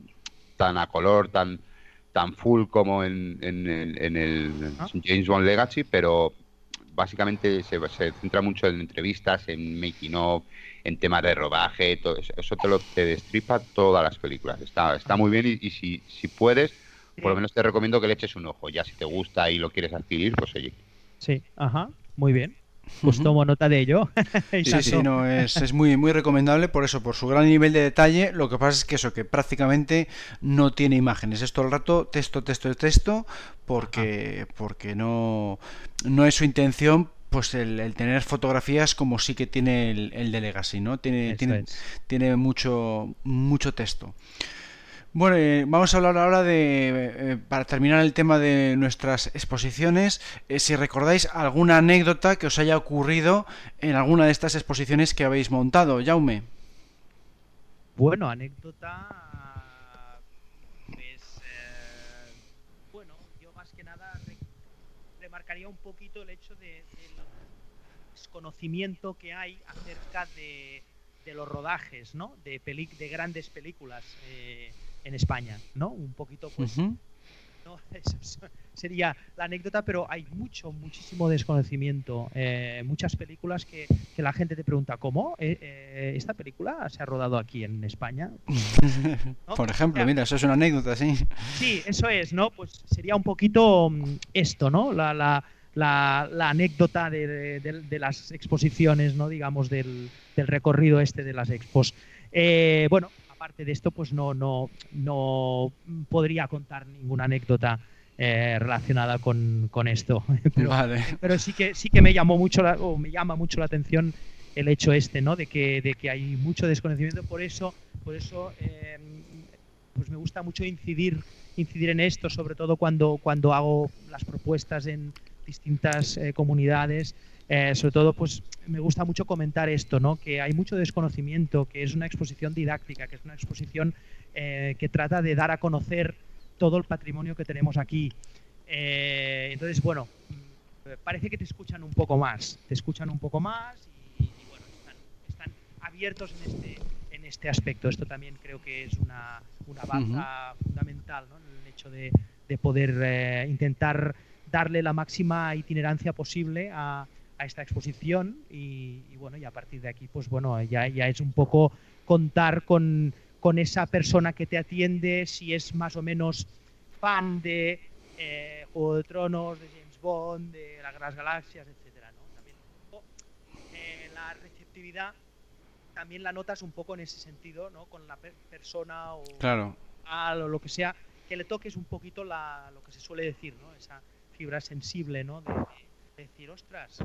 tan a color, tan, tan full como en, en, el James Bond Legacy, pero básicamente se, se, centra mucho en entrevistas, en making of, en temas de rodaje, todo eso, eso te lo te destripa todas las películas. Está, está muy bien y, si, si puedes, por lo menos te recomiendo que le eches un ojo. Ya si te gusta y lo quieres adquirir, pues oye. Sí, ajá. Muy bien. Pues tomo nota de ello. sí, sí, no, es, muy, muy recomendable por eso, por su gran nivel de detalle. Lo que pasa es que eso, que prácticamente no tiene imágenes. Es todo el rato texto, texto, texto, porque, porque no, no es su intención pues el, tener fotografías como sí que tiene el, de Legacy, ¿no? Tiene, tiene, tiene mucho, mucho texto. Bueno, eh, vamos a hablar ahora de, eh, para terminar el tema de nuestras exposiciones, eh, si recordáis alguna anécdota que os haya ocurrido en alguna de estas exposiciones que habéis montado, Jaume. Bueno, anécdota, pues, bueno, yo más que nada remarcaría un poquito el hecho de, del desconocimiento que hay acerca de, los rodajes, ¿no? De, de grandes películas en España, ¿no? Un poquito, pues, ¿no? sería la anécdota, pero hay mucho, muchísimo desconocimiento. Eh, muchas películas que, la gente te pregunta, ¿cómo? Eh, eh, ¿Esta película se ha rodado aquí en España? Por ejemplo, mira, eso es una anécdota, sí. Sí, eso es, ¿no? Pues sería un poquito mm, esto, ¿no? La, la, la, anécdota de, de, las exposiciones, ¿no? Digamos, del, del recorrido este de las expos. bueno, aparte de esto, pues no, no, no podría contar ninguna anécdota eh, relacionada con, esto. pero, pero, sí que sí que me llamó mucho la, o me llama mucho la atención el hecho este, ¿no? De que, de que hay mucho desconocimiento. Por eso, por eso eh, pues me gusta mucho incidir, incidir en esto, sobre todo cuando, cuando hago las propuestas en distintas eh, comunidades. Eh, sobre todo, pues me gusta mucho comentar esto, ¿no? Que hay mucho desconocimiento, que es una exposición didáctica, que es una exposición eh, que trata de dar a conocer todo el patrimonio que tenemos aquí. Eh, entonces, bueno, mm, parece que te escuchan un poco más, te escuchan un poco más y, bueno, están, abiertos en este, en este aspecto. Esto también creo que es una, una baza fundamental, ¿no? El hecho de, de poder intentar darle la máxima itinerancia posible a, esta exposición y, bueno, y a partir de aquí, pues bueno, ya, ya es un poco contar con, con esa persona que te atiende, si es más o menos fan de eh, Juego de Tronos, de James Bond, de las Galaxias, etcétera, ¿no? También eh, la receptividad también la notas un poco en ese sentido, ¿no? Con la persona o, claro. o lo que sea, que le toques un poquito la, lo que se suele decir, ¿no? Esa fibra sensible, ¿no? de decir, ostras,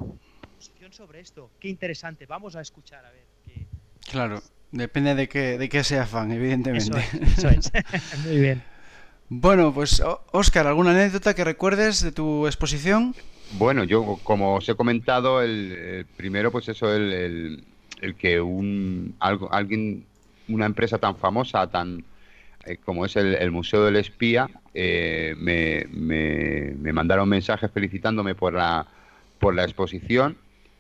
posición sobre esto, qué interesante, vamos a escuchar a ver. Qué... Claro, depende de que, de que sea fan, evidentemente. Eso es, muy bien. Bueno, pues Oscar, ¿alguna anécdota que recuerdes de tu exposición? Bueno, yo como os he comentado, el, primero pues eso, el, el, que un algo, alguien, una empresa tan famosa, tan eh, como es el, Museo del Espía, eh, me, me, me mandaron mensajes felicitándome por la por la exposición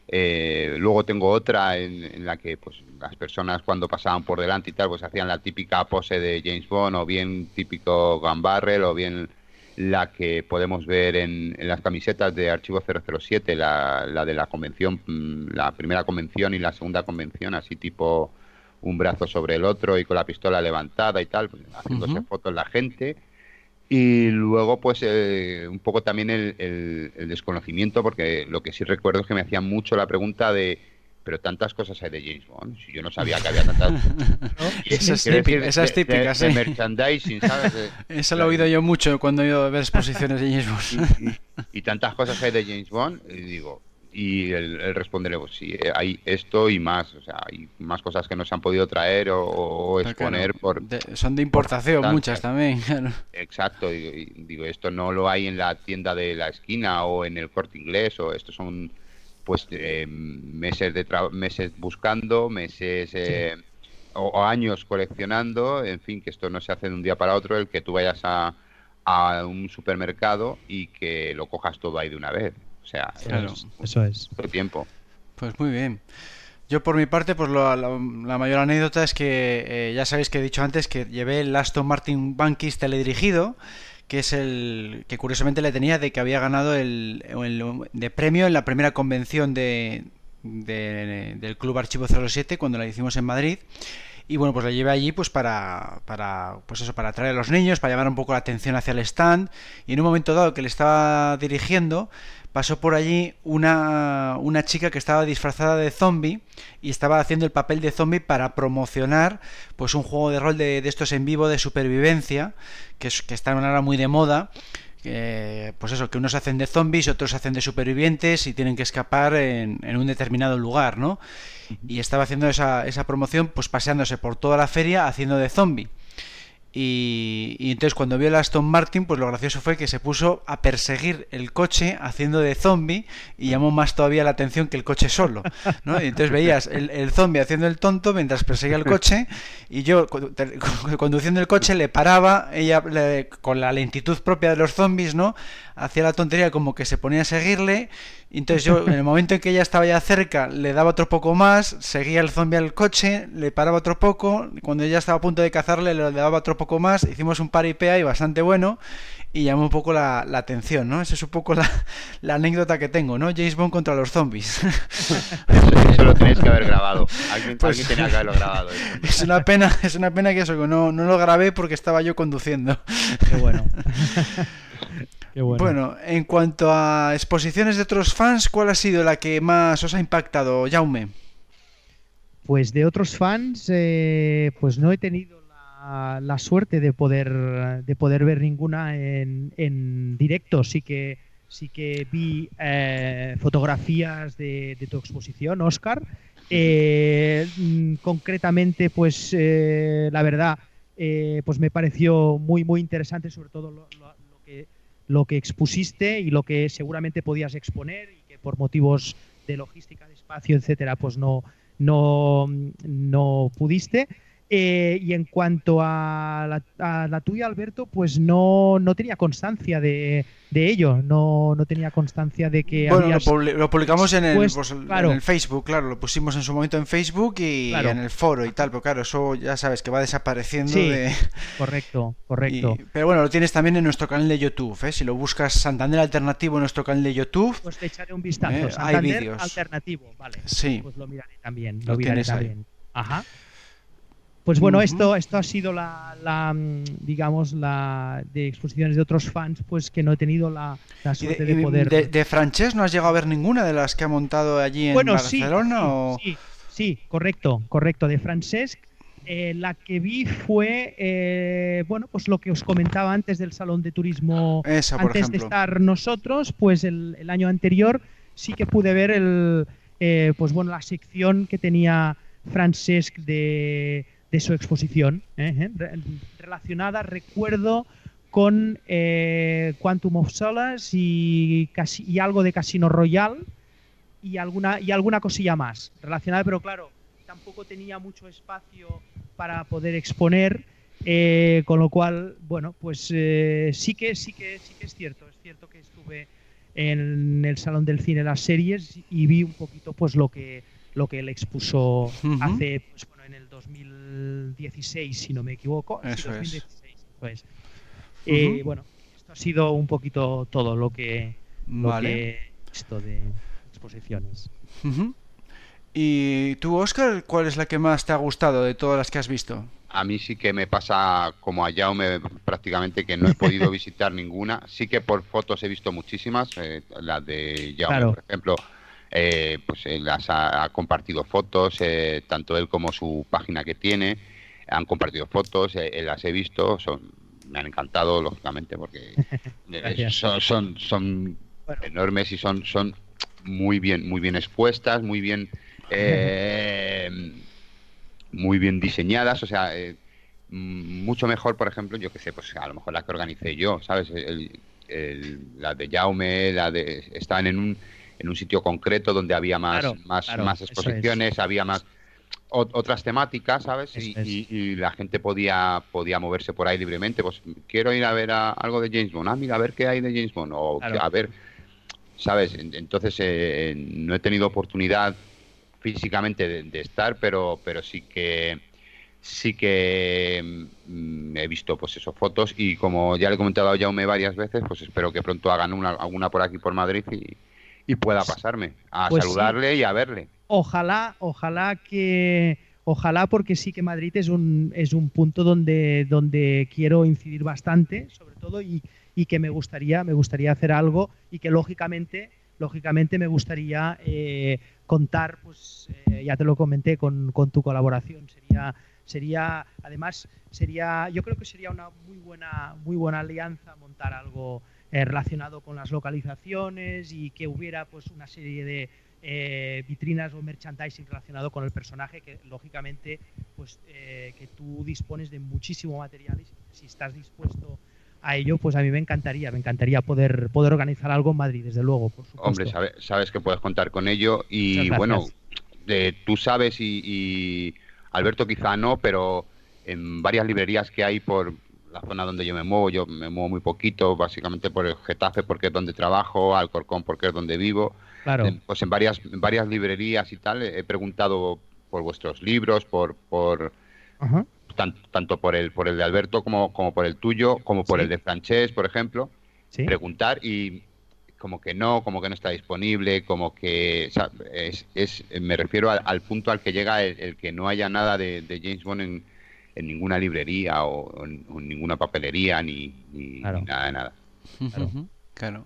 Eh, luego tengo otra en, la que pues las personas cuando pasaban por delante y tal, pues hacían la típica pose de James Bond o bien típico Gun Barrel o bien la que podemos ver en, las camisetas de Archivo 007, la, la de la convención, mm, la primera convención y la segunda convención, así tipo un brazo sobre el otro y con la pistola levantada y tal, pues, haciéndose fotos la gente. Y luego, pues, eh, un poco también el, desconocimiento, porque lo que sí recuerdo es que me hacían mucho la pregunta de, pero tantas cosas hay de James Bond, si yo no sabía que había tantas... Esa, es típica, de, merchandising, ¿sabes? Eso lo he oído yo mucho cuando he ido a ver exposiciones de James Bond. Y, y, tantas cosas hay de James Bond, y digo, y el, el responderle, pues sí, eh, hay esto y más, o sea, hay más cosas que no se han podido traer o, exponer por... son de importación muchas también. Exacto, y, digo, esto no lo hay en la tienda de la esquina o en el corte inglés, o estos son pues eh, meses de meses buscando, meses eh, o, años coleccionando, en fin, que esto no se hace de un día para otro, el que tú vayas a, a un supermercado y que lo cojas todo ahí de una vez. O sea, eso es. Todo tiempo. Pues muy bien. Yo por mi parte, pues la, mayor anécdota es que eh, ya sabéis que he dicho antes que llevé el Aston Martin Bankis teledirigido, que es el que curiosamente le tenía de que había ganado el, de premio en la primera convención de, del Club Archivo 07 cuando la hicimos en Madrid y bueno pues la llevé allí pues para para pues eso para atraer a los niños para llamar un poco la atención hacia el stand y en un momento dado que le estaba dirigiendo pasó por allí una, una chica que estaba disfrazada de zombie y estaba haciendo el papel de zombie para promocionar pues un juego de rol de, estos en vivo de supervivencia que, es, que está ahora muy de moda pues eso, que unos hacen de zombies y otros hacen de supervivientes y tienen que escapar en, en un determinado lugar, ¿no? Y estaba haciendo esa, esa promoción, pues paseándose por toda la feria haciendo de zombie. Y, entonces cuando vio el Aston Martin, pues lo gracioso fue que se puso a perseguir el coche haciendo de zombie y llamó más todavía la atención que el coche solo. ¿no? Y entonces veías el, zombie haciendo el tonto mientras perseguía el coche y yo conduciendo el coche le paraba, ella con la lentitud propia de los zombies, ¿no? Hacía la tontería como que se ponía a seguirle. Y entonces yo, en el momento en que ella estaba ya cerca, le daba otro poco más, seguía el zombie al coche, le paraba otro poco. Cuando ella estaba a punto de cazarle, le daba otro poco más. Hicimos un paripea y bastante bueno y llamó un poco la, atención, ¿no? Esa es un poco la, anécdota que tengo, ¿no? James Bond contra los zombies. Eso, lo tenéis que haber grabado. Alguien, pues tenía que haberlo grabado. Es una pena, es una pena que eso, no, no lo grabé porque estaba yo conduciendo. Qué bueno. bueno. en cuanto a exposiciones de otros fans, ¿cuál ha sido la que más os ha impactado, Jaume? Pues de otros fans, eh, pues no he tenido la, suerte de poder, de poder ver ninguna en, directo. Sí que, sí que vi eh, fotografías de, tu exposición, Oscar. Eh, mm, concretamente, pues la verdad, pues me pareció muy, muy interesante, sobre todo lo lo que expusiste y lo que seguramente podías exponer y que por motivos de logística, de espacio, etcétera, pues no, no, no pudiste. Eh, y en cuanto a la, tuya, Alberto, pues no, no tenía constancia de, ello, no, no, tenía constancia de que... Bueno, lo, publicamos en el, pues, en el, Facebook, claro, lo pusimos en su momento en Facebook y en el foro y tal, pero claro, eso ya sabes que va desapareciendo. de... correcto, correcto. pero bueno, lo tienes también en nuestro canal de YouTube, ¿eh? si lo buscas Santander Alternativo en nuestro canal de YouTube... Pues te echaré un vistazo, ¿eh? Santander Hay. Alternativo, vale. Sí. Pues lo miraré también, lo, miraré también. Ajá. Pues bueno, esto, esto ha sido la, mm, digamos, la de exposiciones de otros fans, pues que no he tenido la, suerte de, poder. De, de Frances no has llegado a ver ninguna de las que ha montado allí en Barcelona? Sí, sí, sí, correcto, correcto. De Francesc, eh, la que vi fue, eh, bueno, pues lo que os comentaba antes del Salón de Turismo, antes de estar nosotros, pues el, año anterior sí que pude ver el, eh, pues bueno, la sección que tenía Francesc de de su exposición, ¿eh? ¿Eh? relacionada, recuerdo, con eh, Quantum of Solace y, casi, y algo de Casino Royal y alguna, y alguna cosilla más relacionada, pero claro, tampoco tenía mucho espacio para poder exponer, con lo cual, bueno, pues sí, que, sí, que, sí que es cierto, es cierto que estuve en el Salón del Cine las series y vi un poquito pues lo que lo que él expuso hace pues, 2016 si no me equivoco eso 2016, pues. Eh, bueno esto ha sido un poquito todo lo que, vale. he visto de exposiciones ¿Y tú, Oscar, cuál es la que más te ha gustado de todas las que has visto? A mí sí que me pasa como a Jaume prácticamente que no he podido visitar ninguna. Sí que por fotos he visto muchísimas. Eh, las de Jaume, por ejemplo, eh, pues eh, las ha, compartido fotos, tanto él como su página que tiene. Han compartido fotos, las he visto, son, me han encantado, lógicamente, porque son, son, son enormes y son, son muy bien, muy bien expuestas, muy bien eh, muy bien diseñadas, o sea, eh, mucho mejor, por ejemplo, yo que sé, pues a lo mejor la que organicé yo, ¿sabes? la de Jaume, la de estaban en un, en un sitio concreto donde había más, más, más exposiciones, había más otras temáticas, ¿sabes? Y, la gente podía podía moverse por ahí libremente. Pues quiero ir a ver algo de James Bond. Ah, mira, a ver qué hay de James Bond. O a ver, ¿sabes? Entonces eh, no he tenido oportunidad físicamente de, estar, pero, pero sí que sí que mm, he visto pues esos fotos y como ya le he comentado a Jaume varias veces, pues espero que pronto hagan una, alguna por aquí por Madrid y, pueda pasarme a pues saludarle y a verle. Ojalá, ojalá que ojalá porque sí que Madrid es un es un punto donde donde quiero incidir bastante, sobre todo y, y que me gustaría me gustaría hacer algo y que lógicamente lógicamente me gustaría eh, contar, pues eh, ya te lo comenté, con, tu colaboración. Sería, sería, además, sería, yo creo que sería una muy buena, muy buena alianza montar algo eh, relacionado con las localizaciones y que hubiera pues una serie de vitrinas o merchandising relacionado con el personaje que lógicamente pues que tú dispones de muchísimo material y si estás dispuesto a ello, pues a mí me encantaría, me encantaría poder, poder organizar algo en Madrid, desde luego, por supuesto. Hombre, sabes, que puedes contar con ello y bueno, tú sabes y, Alberto quizá no, pero en varias librerías que hay por la zona donde yo me muevo, yo me muevo muy poquito, básicamente por el Getafe porque es donde trabajo, Alcorcón porque es donde vivo. Claro. Pues en varias, varias librerías y tal he preguntado por vuestros libros, por, por, tanto, por el por el de Alberto como, como por el tuyo, como por el de Francés, por ejemplo, preguntar y como que no, como que no está disponible, como que es, es, me refiero al, punto al que llega el, que no haya nada de, James Bond en, en, ninguna librería o, en, ninguna papelería ni, nada de nada. claro.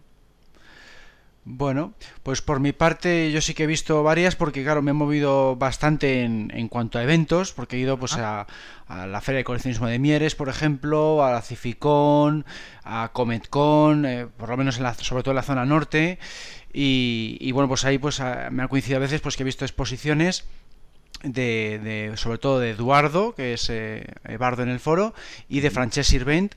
Bueno, pues por mi parte yo sí que he visto varias porque claro, me he movido bastante en, en cuanto a eventos, porque he ido pues a, la Feria de Coleccionismo de Mieres, por ejemplo, a la Cificón, a Cometcon, eh, por lo menos en la, sobre todo en la zona norte, y, bueno, pues ahí pues me ha coincidido a veces pues que he visto exposiciones de, de sobre todo de Eduardo, que es eh, Bardo en el foro, y de Francesc Sirvent,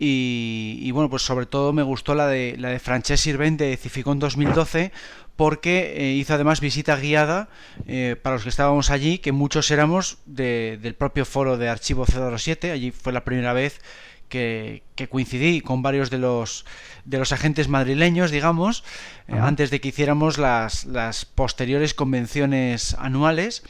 y, bueno, pues sobre todo me gustó la de, la de Francesc Sirvent de Cificón 2012 porque eh, hizo además visita guiada eh, para los que estábamos allí, que muchos éramos del propio foro de Archivo 007, allí fue la primera vez que, coincidí con varios de los, de los agentes madrileños, digamos, eh, antes de que hiciéramos las, las posteriores convenciones anuales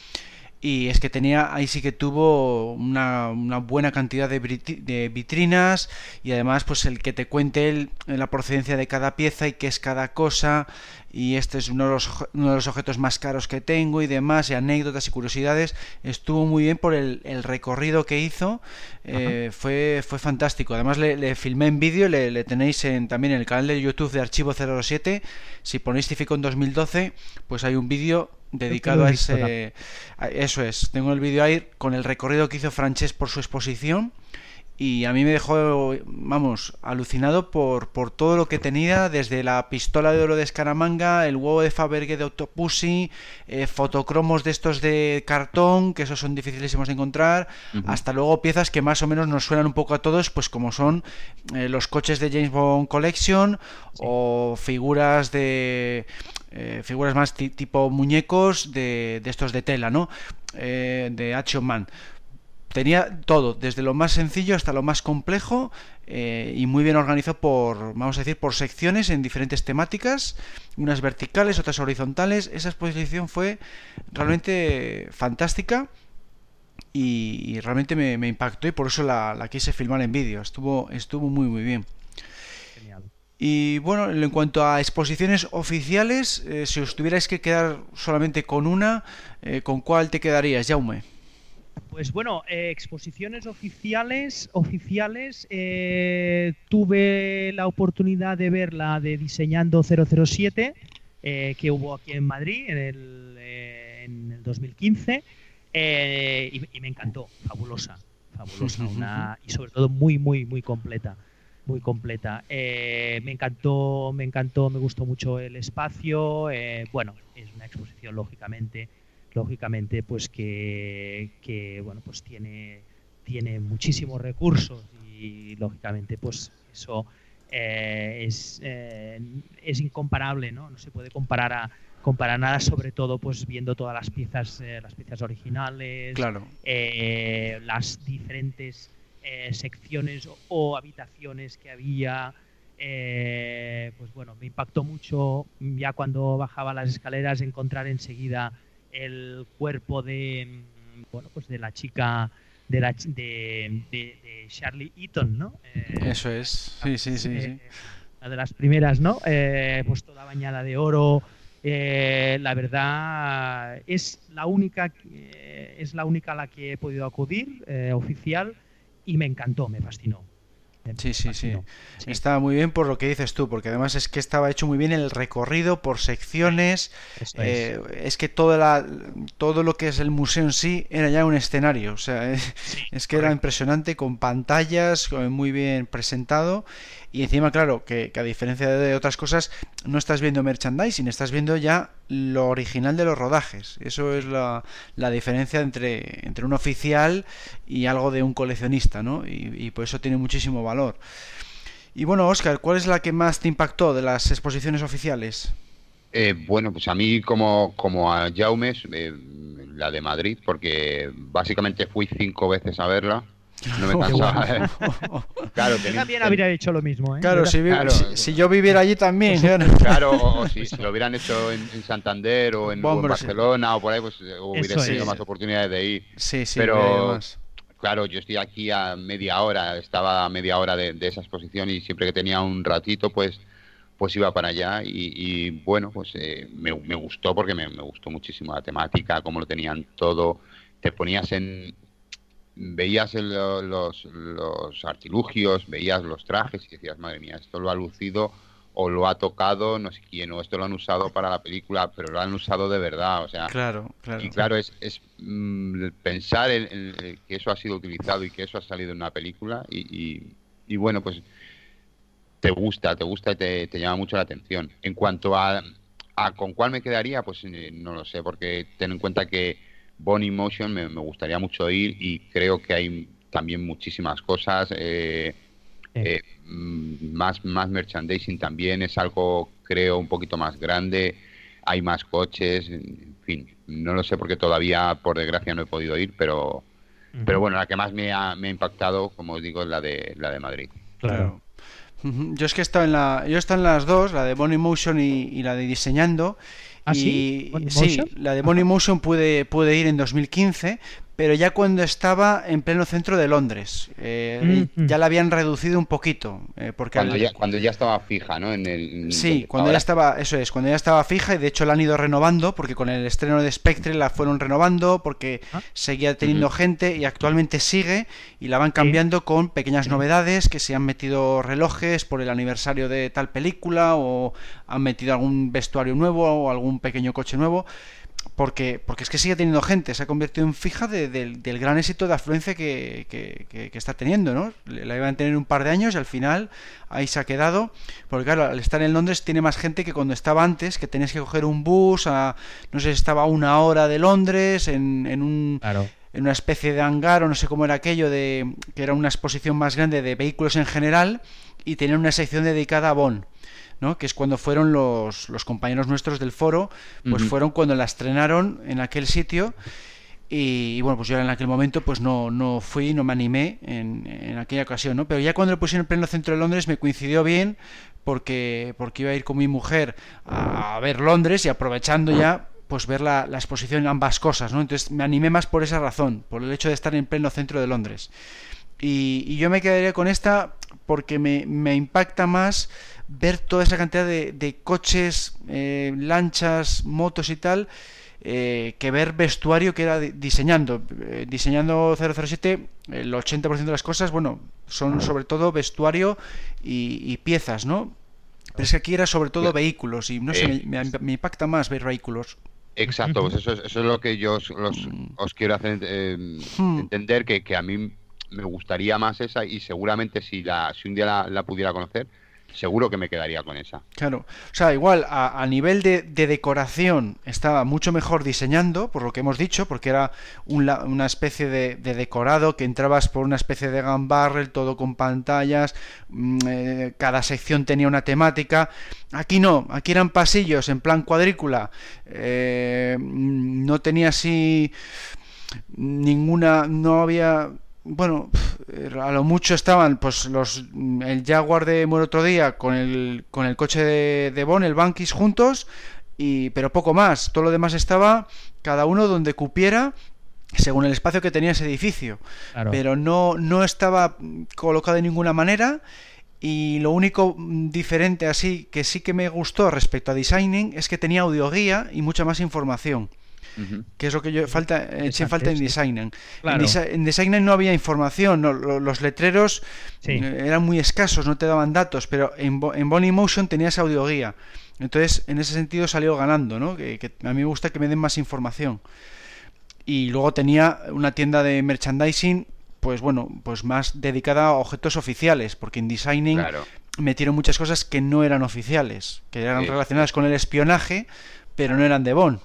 y es que tenía ahí sí que tuvo una, una buena cantidad de, de, vitrinas y además pues el que te cuente la procedencia de cada pieza y qué es cada cosa. Y este es uno de, los, uno de los objetos más caros que tengo y demás y anécdotas y curiosidades. Estuvo muy bien por el, el recorrido que hizo. Eh, fue, fue fantástico. Además le, filmé en vídeo le, le, tenéis en, también en el canal de youtube de archivo 07 si ponéis en 2012 pues hay un vídeo dedicado a ese... eso es, tengo el vídeo ahí con el recorrido que hizo Francés por su exposición y a mí me dejó, vamos, alucinado por, por todo lo que tenía, desde la pistola de oro de Escaramanga, el huevo de Faberge de Octopussy, eh, fotocromos de estos de cartón, que esos son dificilísimos de encontrar, hasta luego piezas que más o menos nos suenan un poco a todos, pues como son eh, los coches de James Bond Collection o figuras de eh, figuras más tipo muñecos de, de, estos de tela, ¿no? Eh, de Action Man. tenía todo, desde lo más sencillo hasta lo más complejo eh, y muy bien organizado por, vamos a decir, por secciones en diferentes temáticas, unas verticales, otras horizontales. Esa exposición fue realmente fantástica y, realmente me, impactó y por eso la, quise filmar en vídeo. Estuvo, estuvo muy muy bien. Y bueno, en cuanto a exposiciones oficiales, eh, si os tuvierais que quedar solamente con una, eh, ¿con cuál te quedarías, Jaume? Pues bueno, eh, exposiciones oficiales, oficiales, tuve la oportunidad de ver la de Diseñando 007, que hubo aquí en Madrid en el, en el 2015, y, y, me encantó, fabulosa, fabulosa, una, y sobre todo muy, muy, muy completa muy completa. Eh, me encantó, me encantó, me gustó mucho el espacio. Eh, bueno, es una exposición lógicamente, lógicamente, pues que, bueno, pues tiene, tiene muchísimos recursos y lógicamente, pues eso eh, es, es incomparable, ¿no? No se puede comparar a comparar nada, sobre todo pues viendo todas las piezas, las piezas originales, claro. las diferentes eh, secciones o, habitaciones que había. Eh, pues bueno, me impactó mucho ya cuando bajaba las escaleras encontrar enseguida el cuerpo de mm, bueno pues de la chica de la de, de, Charlie Eaton, ¿no? Eh, Eso es, sí, sí, sí, sí. La de las primeras, ¿no? pues toda bañada de oro. la verdad es la única es la única a la que he podido acudir oficial y me encantó, me fascinó. Sí, sí, sí, Estaba muy bien por lo que dices tú, porque además es que estaba hecho muy bien el recorrido por secciones. Eh, es. que toda la, todo lo que es el museo en sí era ya un escenario. O sea, es, que era impresionante con pantallas, muy bien presentado. Y encima, claro, que, a diferencia de otras cosas, no estás viendo merchandising, estás viendo ya lo original de los rodajes. Eso es la, la diferencia entre, entre un oficial y algo de un coleccionista, ¿no? Y, por eso tiene muchísimo valor. Y bueno, Oscar, ¿cuál es la que más te impactó de las exposiciones oficiales? Eh, bueno, pues a mí como, como a Jaume, eh, la de Madrid, porque básicamente fui cinco veces a verla no me cansaba. claro, también habría hecho lo mismo. ¿eh? Claro, si, yo viviera allí también. claro, o, si, lo hubieran hecho en, Santander o en, Barcelona o por ahí, pues hubiera tenido más oportunidades de ir. Sí, sí, pero claro, yo estoy aquí a media hora, estaba a media hora de, esa exposición y siempre que tenía un ratito, pues pues iba para allá y, bueno, pues me, gustó porque me, me, gustó muchísimo la temática, cómo lo tenían todo. Te ponías en, veías los, los, artilugios, veías los trajes y decías, madre mía, esto lo ha lucido o lo ha tocado no sé quién, o esto lo han usado para la película, pero lo han usado de verdad, o sea... Claro, claro. Y claro, es, es mm, pensar en, que eso ha sido utilizado y que eso ha salido en una película y, y, bueno, pues te gusta, te gusta y te, te, llama mucho la atención. En cuanto a, a con cuál me quedaría, pues eh, no lo sé, porque ten en cuenta que Bonnie Motion me, gustaría mucho ir y creo que hay también muchísimas cosas. Eh, eh, mm, más, más merchandising también es algo, creo, un poquito más grande. Hay más coches, en fin, no lo sé porque todavía, por desgracia, no he podido ir, pero, pero bueno, la que más me ha, me ha impactado, como os digo, es la de, la de Madrid. Claro. Yo es que he estado en la, yo he estado en las dos, la de Bonnie Motion y, y la de diseñando, ¿Ah, sí? sí, la de Money Motion pude, pude ir en 2015, pero ya cuando estaba en pleno centro de Londres. Eh, mm. Ya la habían reducido un poquito. Eh, porque cuando, ya, cuando ya estaba fija, ¿no? En el, sí, cuando ya estaba, eso es, cuando ya estaba fija y de hecho la han ido renovando, porque con el estreno de Spectre la fueron renovando, porque ah. seguía teniendo gente y actualmente sigue y la van cambiando con pequeñas novedades, que se han metido relojes por el aniversario de tal película o han metido algún vestuario nuevo o algún pequeño coche nuevo porque, porque es que sigue teniendo gente, se ha convertido en fija del gran éxito de afluencia que, que, está teniendo, ¿no? La iban a tener un par de años y al final ahí se ha quedado, porque claro, al estar en Londres tiene más gente que cuando estaba antes, que tenías que coger un bus, a, no sé, estaba a una hora de Londres, en, en un... En una especie de hangar o no sé cómo era aquello, de que era una exposición más grande de vehículos en general y tener una sección dedicada a Bonn que es cuando fueron los, compañeros nuestros del foro, pues fueron cuando la estrenaron en aquel sitio. Y, bueno, pues yo en aquel momento pues no, no fui, no me animé en, en aquella ocasión, ¿no? Pero ya cuando lo pusieron en pleno centro de Londres me coincidió bien porque, porque iba a ir con mi mujer a, ver Londres y aprovechando ya pues ver la, exposición en ambas cosas, ¿no? Entonces me animé más por esa razón, por el hecho de estar en pleno centro de Londres. Y, yo me quedaría con esta porque me, me, impacta más ver toda esa cantidad de, coches, eh, lanchas, motos y tal, eh, que ver vestuario que era diseñando. Eh, diseñando 007, el 80% de las cosas, bueno, son sobre todo vestuario y, piezas, ¿no? Pero es que aquí era sobre todo vehículos y no sé, me, impacta más ver vehículos. Exacto, pues eso, es, lo que yo os, mm. quiero hacer hmm. entender, que, que, a mí me gustaría más esa y seguramente si, la, si un día la pudiera conocer, seguro que me quedaría con esa. Claro, o sea, igual a, nivel de, decoración estaba mucho mejor diseñando, por lo que hemos dicho, porque era una especie de, decorado que entrabas por una especie de gun barrel, todo con pantallas, mm, eh, cada sección tenía una temática. Aquí no, aquí eran pasillos en plan cuadrícula, eh, no tenía así ninguna, no había bueno, a lo mucho estaban pues los el Jaguar de Muere otro día con el, con el coche de, de Bon, el Bankis juntos, y, pero poco más. Todo lo demás estaba cada uno donde cupiera según el espacio que tenía ese edificio. Pero no, no estaba colocado de ninguna manera. Y lo único diferente así que sí que me gustó respecto a designing es que tenía audioguía y mucha más información que es lo que yo falta eché falta en Designen. En, Designen no había información, los letreros eh, eran muy escasos, no te daban datos, pero en, en Bonnie Motion tenías audioguía. Entonces, en ese sentido salió ganando, ¿no? Que, a mí me gusta que me den más información. Y luego tenía una tienda de merchandising, pues bueno, pues más dedicada a objetos oficiales, porque en Designing metieron muchas cosas que no eran oficiales, que eran relacionadas con el espionaje, pero no eran de Bond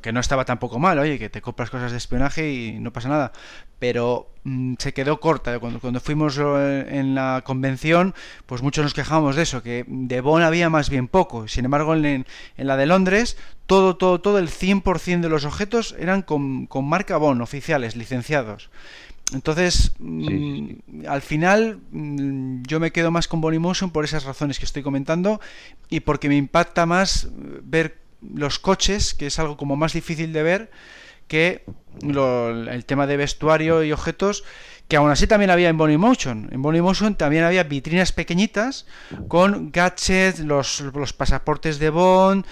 que no estaba tampoco mal, oye, que te compras cosas de espionaje y no pasa nada. Pero mm, se quedó corta. Cuando, cuando fuimos eh, en la convención, pues muchos nos quejamos de eso, que de Bonn había más bien poco. Sin embargo, en, en la de Londres, todo, todo, todo, el 100% de los objetos eran con, con marca Bonn, oficiales, licenciados. Entonces, mm, al final, mm, yo me quedo más con Bonnie Motion por esas razones que estoy comentando y porque me impacta más ver los coches, que es algo como más difícil de ver que el tema de vestuario y objetos, que aún así también había en Bonnie Motion. En Bonnie Motion también había vitrinas pequeñitas con gadgets, los, los pasaportes de Bond,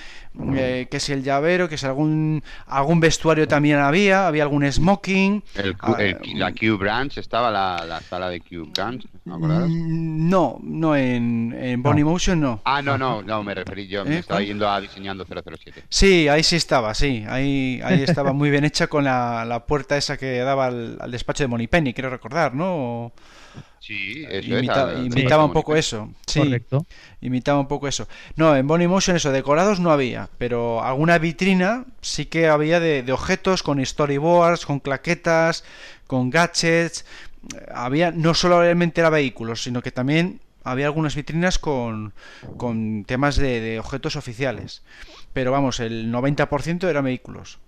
eh, que si el llavero, que si algún algún vestuario también había, había algún smoking. El, ah, la Q Branch estaba la, sala de Q Branch, ¿no mm, No, no en, en Bonnie Motion no. Ah, no, no, no, me referí yo, me ¿Eh? estaba yendo a diseñando 007. Sí, ahí sí estaba, sí, ahí, ahí estaba muy bien hecha con la, la puerta esa que daba al, al despacho de Money Penny, quiero recordar, ¿no? Sí, eso imitaba un poco eso. Sí, Correcto. Imitaba un poco eso. No, en Bonnie Motion eso, decorados no había, pero alguna vitrina sí que había de, objetos con storyboards, con claquetas, con gadgets. Había, no solamente era vehículos, sino que también había algunas vitrinas con, con temas de, de objetos oficiales. Pero vamos, el 90% eran vehículos.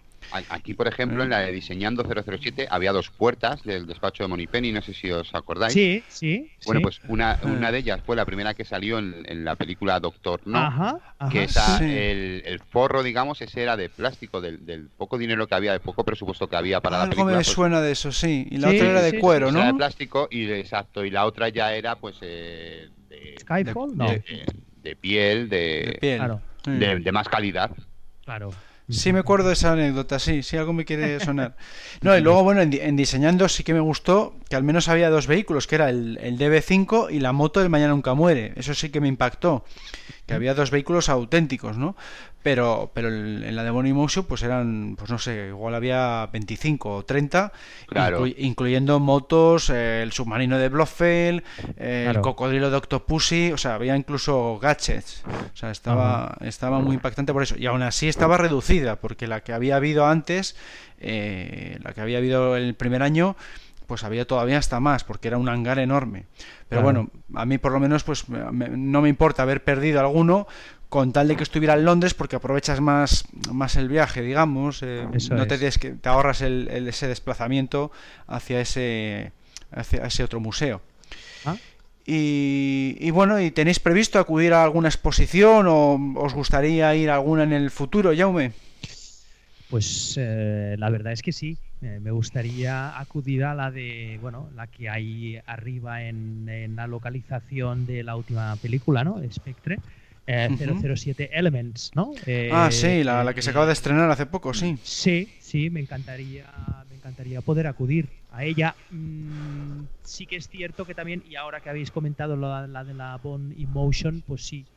Aquí, por ejemplo, en la de Diseñando 007 había dos puertas del despacho de Monipenny, no sé si os acordáis. Sí, sí. Bueno, pues una, una de ellas fue la primera que salió en, la película Doctor No, que esa, el, forro, digamos, ese era de plástico, del, poco dinero que había, de poco presupuesto que había para la película. Algo me pues suena de eso, sí. Y la otra era de cuero, ¿no? Era de plástico, y exacto, y la otra ya era, pues, eh, de, Skyfall, no. De, piel, de, de, de más calidad. Claro. Sí me acuerdo de esa anécdota, sí, sí algo me quiere sonar. No, y luego, bueno, en, diseñando sí que me gustó que al menos había dos vehículos, que era el, el DB5 y la moto del Mañana Nunca Muere. Eso sí que me impactó, que había dos vehículos auténticos, ¿no? pero pero en la de Bonnie Motion pues eran pues no sé igual había 25 o 30 incluyendo motos el submarino de Blofeld el cocodrilo de Octopussy o sea había incluso gadgets. O sea estaba estaba muy impactante por eso. Y aún así estaba reducida porque la que había habido antes eh, la que había habido el primer año pues había todavía hasta más, porque era un hangar enorme. Pero bueno, a mí por lo menos pues no me importa haber perdido alguno con tal de que estuviera en Londres porque aprovechas más, más el viaje, digamos, eh, no te, que, te ahorras el, ese desplazamiento hacia ese, hacia ese otro museo. ¿Ah? Y, bueno, ¿y tenéis previsto acudir a alguna exposición o os gustaría ir a alguna en el futuro, Jaume? Pues eh, la verdad es que sí. Eh, me gustaría acudir a la de, bueno, la que hay arriba en, la localización de la última película, ¿no? Spectre. 007 eh, Elements, ¿no? ah, sí, la, que se acaba de estrenar hace poco, sí. Sí, sí, me encantaría, me encantaría poder acudir a ella. Mm, sí que es cierto que también, y ahora que habéis comentado la, de la Bond Emotion, pues sí,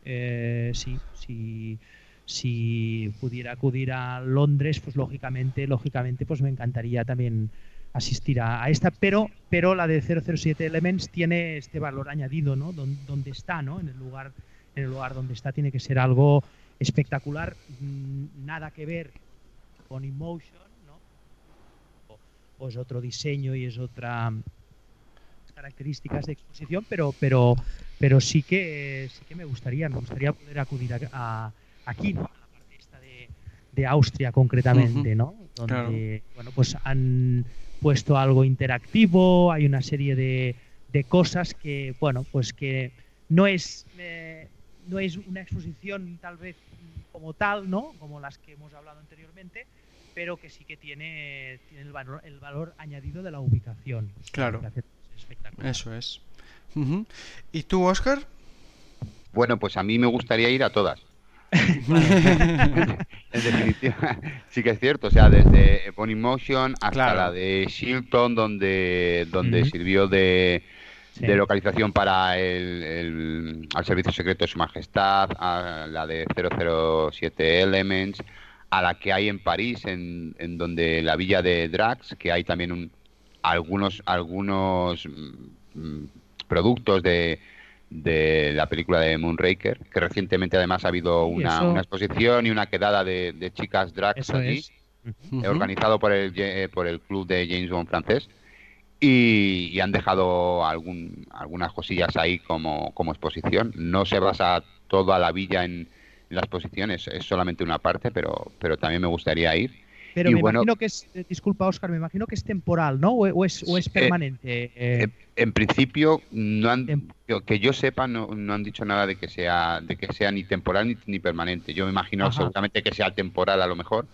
sí, sí si pudiera acudir a Londres, pues lógicamente, lógicamente, pues me encantaría también asistir a, esta, pero, pero la de 007 Elements tiene este valor añadido, ¿no? donde está, ¿no? En el lugar, en el lugar donde está tiene que ser algo espectacular, mm, nada que ver con Emotion, ¿no? O es otro diseño y es otra características de exposición, pero, pero, pero sí que sí que me gustaría, me gustaría poder acudir a aquí, ¿no? En la parte esta de, Austria concretamente, ¿no? Donde, bueno, pues han puesto algo interactivo, hay una serie de, cosas que, bueno, pues que no es, eh, no es una exposición tal vez como tal, ¿no? Como las que hemos hablado anteriormente, pero que sí que tiene, tiene el, valor, el valor añadido de la ubicación. Claro. Eso es. ¿Y tú, Oscar? Bueno, pues a mí me gustaría ir a todas. En definitiva, sí que es cierto. O sea, desde Pony Motion hasta la de Shilton, donde, donde sirvió de, localización para el, al Servicio Secreto de Su Majestad, a la de 007 Elements, a la que hay en París, en, en donde la villa de Drax, que hay también un, algunos, algunos mm, mm, productos de de la película de Moonraker, que recientemente además ha habido una, exposición y una quedada de, chicas drags allí, organizado por el, eh, por el club de James Bond francés. Y, han dejado algún, algunas cosillas ahí como, como exposición. No se basa toda la villa en, las exposiciones, es solamente una parte, pero, pero también me gustaría ir. Pero me imagino que es, eh, disculpa Oscar, me imagino que es temporal, ¿no? O, es, o es, eh, permanente. Eh. En, principio, no han, que yo sepa, no, no, han dicho nada de que sea, de que sea ni temporal ni, permanente. Yo me imagino seguramente que sea temporal a lo mejor,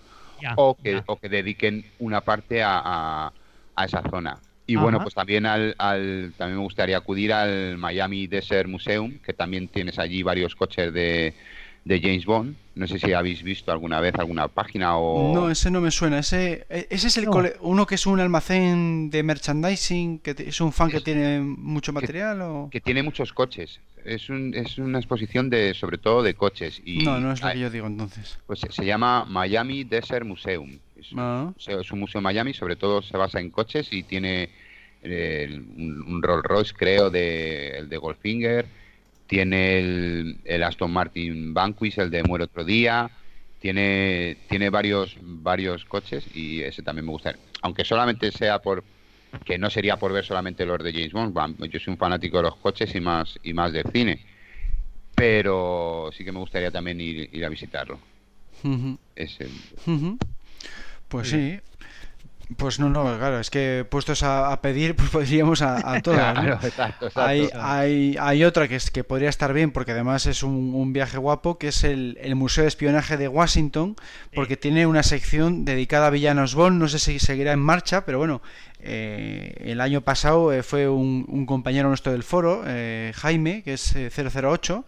o, que, o que dediquen una parte a, a, esa zona. Y bueno, pues también al, al, también me gustaría acudir al Miami Desert Museum, que también tienes allí varios coches de, de James Bond. No sé si habéis visto alguna vez alguna página o... No, ese no me suena. Ese, ese es el uno que es un almacén de merchandising, que es un fan que tiene mucho material o... Que tiene muchos coches. Es, un, es una exposición de sobre todo de coches. Y, no, no es lo que yo digo entonces. Pues se, llama Miami Desert Museum. Es, ah. es, un museo en Miami, sobre todo se basa en coches y tiene eh, un, Rolls Royce, creo, de, el de Goldfinger tiene el, Aston Martin Vanquish, el de Muere otro día, tiene, tiene varios, varios coches y ese también me gusta. Aunque solamente sea por que no sería por ver solamente los de James Bond, yo soy un fanático de los coches y más, y más del cine. Pero sí que me gustaría también ir, a visitarlo. Pues sí, pues no, no, claro, es que puestos a, pedir, pues podríamos a, a todas. hay, hay, hay, otra que, es, que podría estar bien, porque además es un, viaje guapo, que es el, Museo de Espionaje de Washington, porque tiene una sección dedicada a villanos Bond, no sé si seguirá en marcha, pero bueno, eh, el año pasado eh, fue un, compañero nuestro del foro, eh, Jaime, que es 008,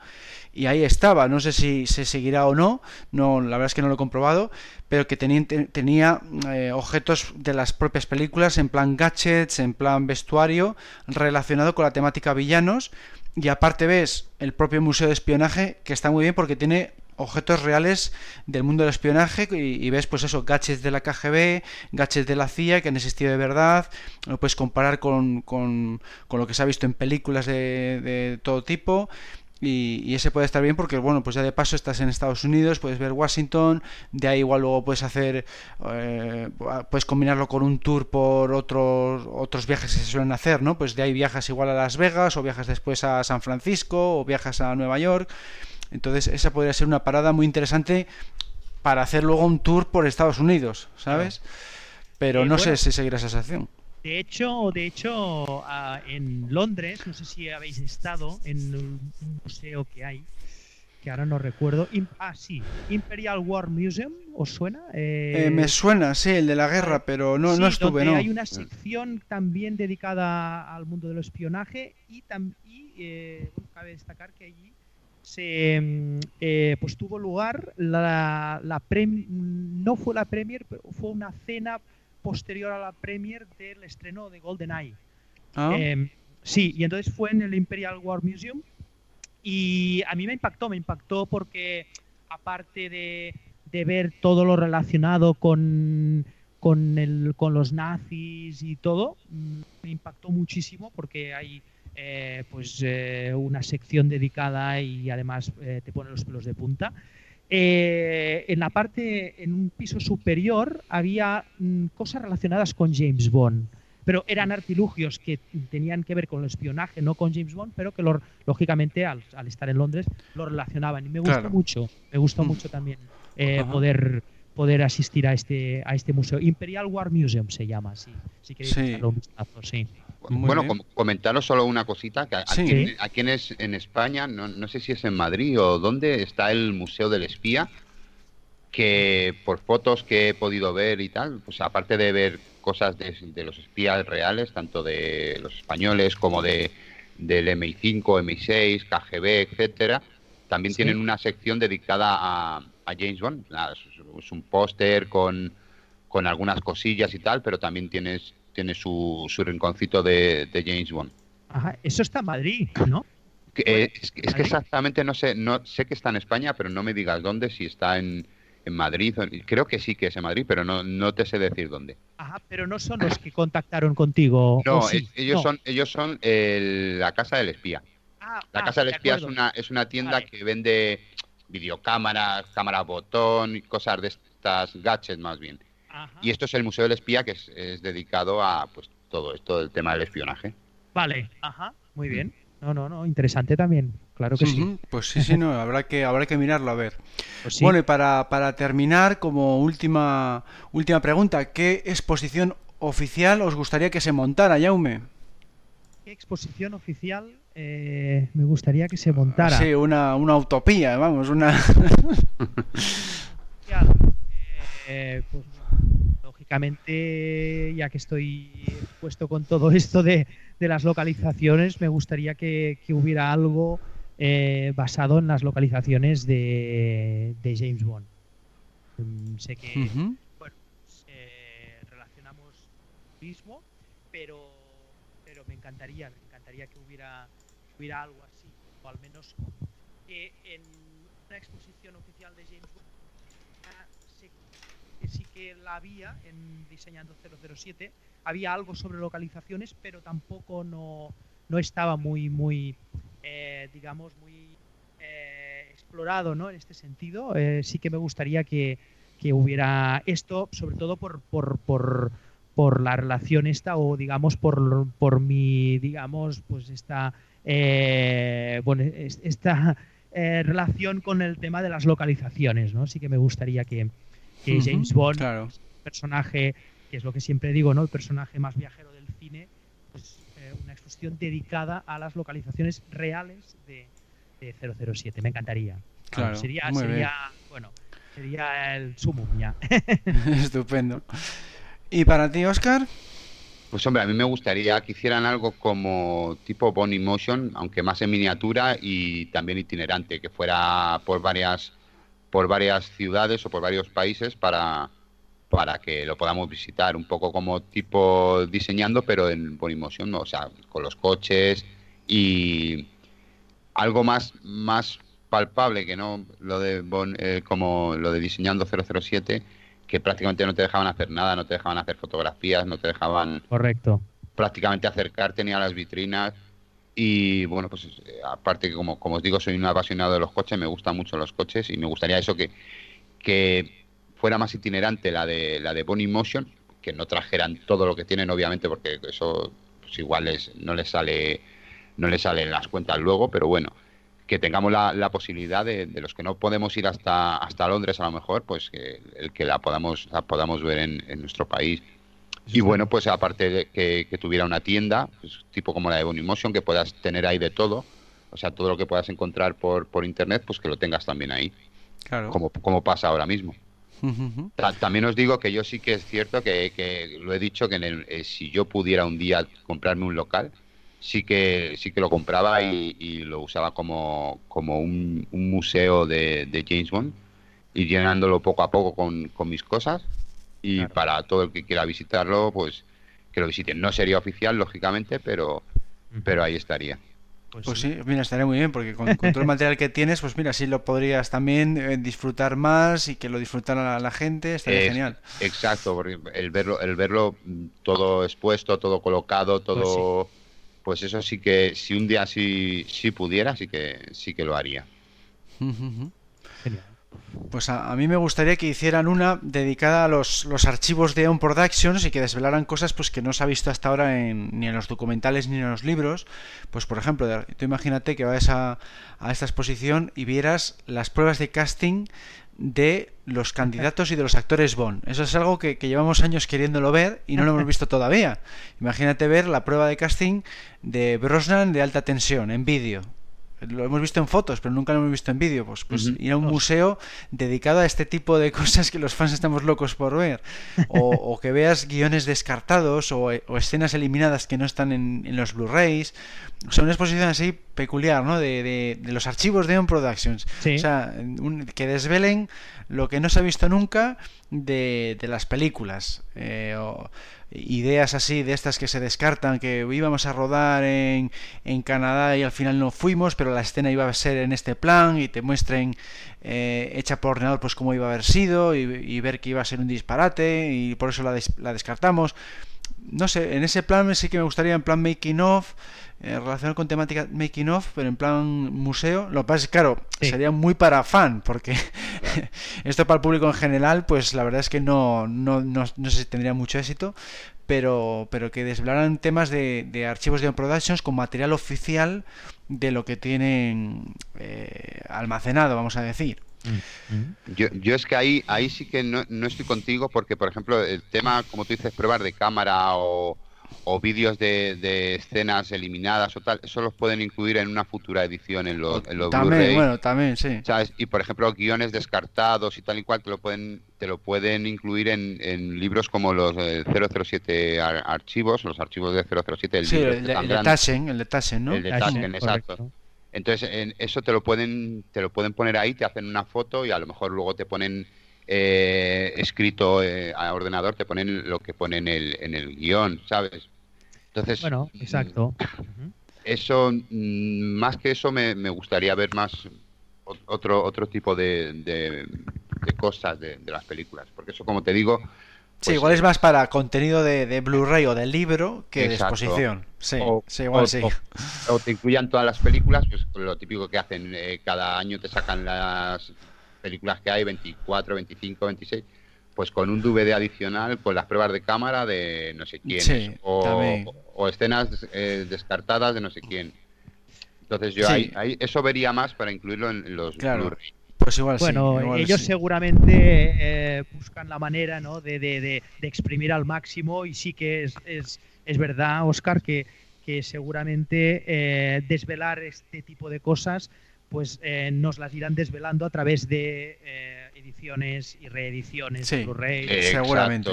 y ahí estaba. No sé si se seguirá o no, no la verdad es que no lo he comprobado, pero que tenía, tenía eh, objetos de las propias películas en plan gadgets, en plan vestuario, relacionado con la temática villanos. Y aparte ves el propio museo de espionaje, que está muy bien porque tiene objetos reales del mundo del espionaje y, ves pues eso, gadgets de la KGB, gadgets de la CIA que han existido de verdad, lo puedes comparar con, con, con lo que se ha visto en películas de, de todo tipo y, ese puede estar bien porque, bueno, pues ya de paso estás en Estados Unidos, puedes ver Washington, de ahí igual luego puedes hacer, eh, puedes combinarlo con un tour por otros, otros viajes que se suelen hacer, ¿no? Pues de ahí viajas igual a Las Vegas o viajas después a San Francisco o viajas a Nueva York. Entonces esa podría ser una parada muy interesante para hacer luego un tour por Estados Unidos, ¿sabes? Pero no bueno. sé si seguirá esa sección. De hecho, de hecho ah, en Londres, no sé si habéis estado en un museo que hay, que ahora no recuerdo. Im- ah, sí, Imperial War Museum, ¿os suena? Eh, Eh, me suena, sí, el de la guerra, pero no, sí, no estuve, donde ¿no? Hay una sección también dedicada al mundo del espionaje y, y, eh, cabe destacar que allí se mm, eh, pues tuvo lugar la, la no fue la premier, pero fue una cena posterior a la premier del estreno de GoldenEye. Ah, Eh, sí, y entonces fue en el Imperial War Museum y a mí me impactó, me impactó porque aparte de, de ver todo lo relacionado con, con, el, con los nazis y todo, me impactó muchísimo porque hay eh, pues eh, una sección dedicada y además eh, te pone los pelos de punta. Eh, en la parte, en un piso superior, había mm, cosas relacionadas con James Bond pero eran artilugios que tenían que ver con el espionaje, no con James Bond, pero que lo- lógicamente al, al estar en Londres lo relacionaban. Y me gustó Claro. mucho, me gustó Mm. mucho también eh, poder poder asistir a este a este museo. Imperial War Museum se llama, sí. Si queréis Sí. un vistazo, sí. Muy bueno, bien. comentaros solo una cosita, que Sí. aquí, en- aquí en, es- en España, no, no sé si es en Madrid o dónde, está el Museo del Espía, que por fotos que he podido ver y tal, pues aparte de ver cosas de, de los espías reales, tanto de los españoles como de del MI5, MI6, KGB, etcétera, también Sí. tienen una sección dedicada a, a James Bond. Nada, es, un póster con, con algunas cosillas y tal, pero también tienes tiene su, su rinconcito de, de James Bond. Ajá, eso está en Madrid, ¿no? Que, eh, es, que- exactamente no sé, no sé que está en España, pero no me digas dónde, si está en, en Madrid. Creo que sí que es en Madrid, pero no, no te sé decir dónde. Ajá, pero no son los que contactaron contigo. No, ¿o sí? es- ellos No. son, ellos son el- la casa del espía. Ah, La ah, casa del de espía es una, es una tienda Vale. que vende videocámaras, cámaras botón y cosas de estas gadgets más bien. Ajá. Y esto es el Museo del Espía que es, es dedicado a pues todo esto del tema del espionaje. Vale, ajá, muy bien. No, no, no, interesante también. Claro que sí. Ujú, Pues sí, sí, no, habrá que, habrá que mirarlo a ver. Pues sí. Bueno, y para, para terminar, como última, última pregunta, ¿qué exposición oficial os gustaría que se montara, Jaume? ¿Qué exposición oficial eh, me gustaría que se montara? Sí, una, una utopía, vamos, una... Eh, pues, lógicamente, ya que estoy puesto con todo esto de, de las localizaciones, me gustaría que, que hubiera algo eh, basado en las localizaciones de, de James Bond. Mm, sé que bueno, eh, relacionamos turismo, pero, pero me encantaría, me encantaría que hubiera, hubiera algo así, o al menos que en una exposición oficial de James Bond ah, que sí que la había en Diseñando 007, había algo sobre localizaciones, pero tampoco no, no estaba muy, muy, eh, digamos, muy eh, explorado ¿no? en este sentido. Eh, sí que me gustaría que, que hubiera esto, sobre todo por, por, por, por la relación esta o digamos por, por mi, digamos, pues esta, eh, bueno, es- esta eh, relación con el tema de las localizaciones, ¿no? Sí que me gustaría que, que James Bond, Claro. personaje, que es lo que siempre digo, ¿no? El personaje más viajero del cine, pues eh, una exposición dedicada a las localizaciones reales de, de 007. Me encantaría. Claro, sería, muy sería bueno, sería el sumum ya. Estupendo. ¿Y para ti, Oscar? Pues hombre, a mí me gustaría que hicieran algo como tipo Bonnie Motion, aunque más en miniatura y también itinerante, que fuera por varias por varias ciudades o por varios países para para que lo podamos visitar, un poco como tipo diseñando, pero en Bonnie Motion, o sea, con los coches y algo más más palpable que no lo de Bon- eh, como lo de diseñando 007 que prácticamente no te dejaban hacer nada, no te dejaban hacer fotografías, no te dejaban Correcto. prácticamente acercarte ni a las vitrinas. Y bueno, pues eh, aparte que como, como os digo, soy un apasionado de los coches, me gustan mucho los coches y me gustaría eso que, que fuera más itinerante la de la de Bonnie Motion, que no trajeran todo lo que tienen, obviamente, porque eso pues igual es, no les sale no les salen las cuentas luego, pero bueno, que tengamos la, posibilidad de, los que no podemos ir hasta hasta Londres a lo mejor, pues que el que la podamos la podamos ver en, nuestro país. Y bueno, pues aparte de que, tuviera una tienda, pues, tipo como la de Motion, que puedas tener ahí de todo, o sea, todo lo que puedas encontrar por, por internet, pues que lo tengas también ahí. Claro. Como, como pasa ahora mismo. También os digo que yo sí que es cierto que, lo he dicho que eh, si yo pudiera un día comprarme un local, sí que sí que lo compraba y, lo usaba como, como un, museo de, James Bond y llenándolo poco a poco con, mis cosas. Y para todo el que quiera visitarlo pues que lo visiten no sería oficial lógicamente pero pero ahí estaría. Pues, pues sí. mira, estaría muy bien, porque con, todo el material que tienes, pues mira, sí lo podrías también eh, disfrutar más y que lo disfrutara la, gente, estaría genial. Exacto, porque el verlo, el verlo mm, todo expuesto, todo colocado, pues todo pues eso sí que si un día sí, sí pudiera, sí que sí que lo haría. Pues a, mí me gustaría que hicieran una dedicada a los, los archivos de On Productions y que desvelaran cosas pues que no se ha visto hasta ahora en, ni en los documentales ni en los libros. Pues por ejemplo, tú imagínate que vayas a, a esta exposición y vieras las pruebas de casting de los candidatos y de los actores Bond. Eso es algo que, llevamos años queriéndolo ver y no lo hemos visto todavía. Imagínate ver la prueba de casting de Brosnan de alta tensión en vídeo lo hemos visto en fotos, pero nunca lo hemos visto en vídeo. Pues, pues ir a un museo dedicado a este tipo de cosas que los fans estamos locos por ver. O, que veas guiones descartados o, escenas eliminadas que no están en, los Blu-rays. O sea, una exposición así peculiar, ¿no? De, de, los archivos de On Productions. O sea, que desvelen lo que no se ha visto nunca de, de las películas. Eh, ideas así de estas que se descartan, que íbamos a rodar en, en, Canadá y al final no fuimos, pero la escena iba a ser en este plan y te muestren eh, hecha por ordenador pues cómo iba a haber sido y, ver que iba a ser un disparate y por eso la, la descartamos. No sé, en ese plan sí que me gustaría en plan making of eh, relacionado con temática making of, pero en plan museo. Lo que pasa es que, claro, sería muy para fan, porque esto para el público en general, pues la verdad es que no, no, no, no sé si tendría mucho éxito, pero, pero que desvelaran temas de, de archivos de Productions con material oficial de lo que tienen eh, almacenado, vamos a decir. Yo, yo es que ahí, ahí sí que no, no estoy contigo porque, por ejemplo, el tema, como tú dices, pruebas de cámara o, o vídeos de, escenas eliminadas o tal, eso los pueden incluir en una futura edición en los, en También, bueno, también, sí. Y por ejemplo, guiones descartados y tal y cual te lo pueden te lo pueden incluir en, en libros como los 007 archivos, los archivos de 007. El sí, el, de, el, de Taschen, el de Taschen, ¿no? El de Taschen, exacto. Entonces, en eso te lo pueden te lo pueden poner ahí, te hacen una foto y a lo mejor luego te ponen eh, escrito eh, a ordenador, te ponen lo que ponen en el, en el guion, ¿sabes? Entonces, bueno, exacto. Eso, mm, más que eso, me, gustaría ver más otro, otro tipo de, de, cosas de, las películas, porque eso, como te digo... sí, pues, igual es más para contenido de, Blu-ray o de libro que de exposición. Sí, sí igual sí. O, te incluyan todas las películas, pues lo típico que hacen, eh, cada año te sacan las películas que hay, 24, 25, 26, pues con un DVD adicional, con las pruebas de cámara de no sé quién, o, escenas eh, descartadas de no sé quién. Entonces yo ahí, eso vería más para incluirlo en, los claro. Pues igual bueno, ellos seguramente eh, buscan la manera ¿no? de, de, de, exprimir al máximo y sí que es, es, es verdad, Oscar, que, que seguramente eh, desvelar este tipo de cosas pues eh, nos las irán desvelando a través de eh, ediciones y reediciones de Blu-ray. Eh, seguramente.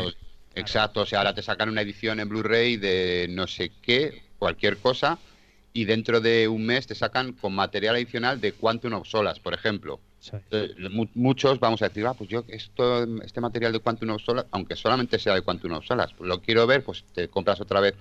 Exacto, o sea, ahora te sacan una edición en Blu-ray de no sé qué, cualquier cosa, y dentro de un mes te sacan con material adicional de Quantum of Solas, por ejemplo. Muchos vamos a decir, ah, pues yo esto, este material de Quantum of Solas, aunque solamente sea de Quantum of Solas, pues lo quiero ver, pues te compras otra vez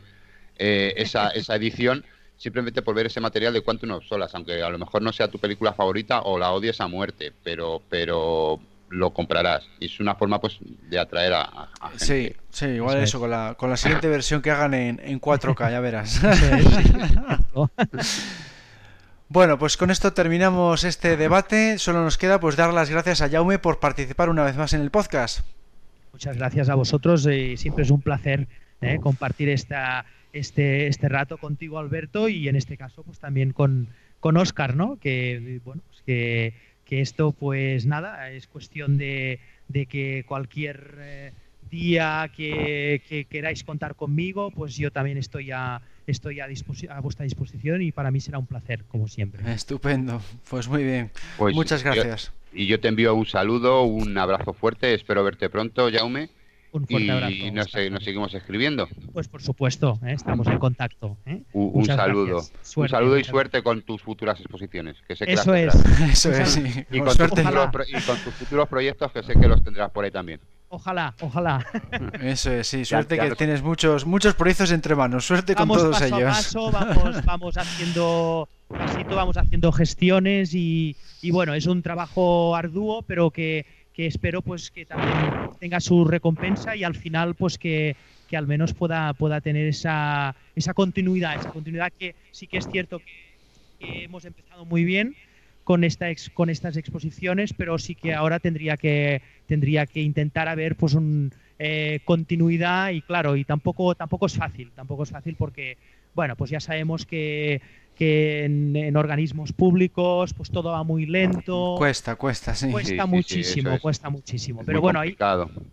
esa, esa edición simplemente por ver ese material de Quantum of Solas, aunque a lo mejor no sea tu película favorita o la odies a muerte, pero, pero lo comprarás. Y es una forma pues de atraer a, gente. Sí, sí, igual eso, con la, con la siguiente versión que hagan en, en 4K, ya verás. Bueno, pues con esto terminamos este debate. Solo nos queda pues dar las gracias a Jaume por participar una vez más en el podcast. Muchas gracias a vosotros y siempre es un placer ¿eh? compartir esta este, este rato contigo, Alberto, y en este caso, pues también con, con Oscar, ¿no? Que, bueno, pues que, que, esto, pues nada, es cuestión de, de que cualquier eh, día que, que, queráis contar conmigo, pues yo también estoy a, estoy a, a, vuestra disposición y para mí será un placer, como siempre. Estupendo, pues muy bien. Pues Muchas gracias. y yo te envío un saludo, un abrazo fuerte, espero verte pronto, Jaume. Un fuerte abrazo. Y nos, seguimos escribiendo. Pues por supuesto, ¿eh? estamos en contacto. ¿eh? Un, saludo. un saludo y suerte con tus futuras exposiciones. Que sé que Eso es. Eso es. Y, con tus y con tus futuros proyectos que sé que los tendrás por ahí también. Ojalá, ojalá. Eso es, sí, suerte que tienes muchos muchos proyectos entre manos, suerte con todos ellos. paso, vamos, vamos haciendo pasito, vamos haciendo gestiones y, y, bueno, es un trabajo arduo, pero que, que, espero pues que también tenga su recompensa y al final pues que, que al menos pueda, pueda tener esa, esa continuidad, esa continuidad que sí que es cierto que hemos empezado muy bien, con, esta con estas exposiciones, pero sí que ahora tendría que, tendría que intentar haber pues un, eh, continuidad y claro, y tampoco, tampoco es fácil, tampoco es fácil porque, bueno, pues ya sabemos que, que en, organismos públicos pues todo va muy lento. Cuesta, cuesta, sí. Cuesta muchísimo, cuesta muchísimo. Pero bueno, ahí,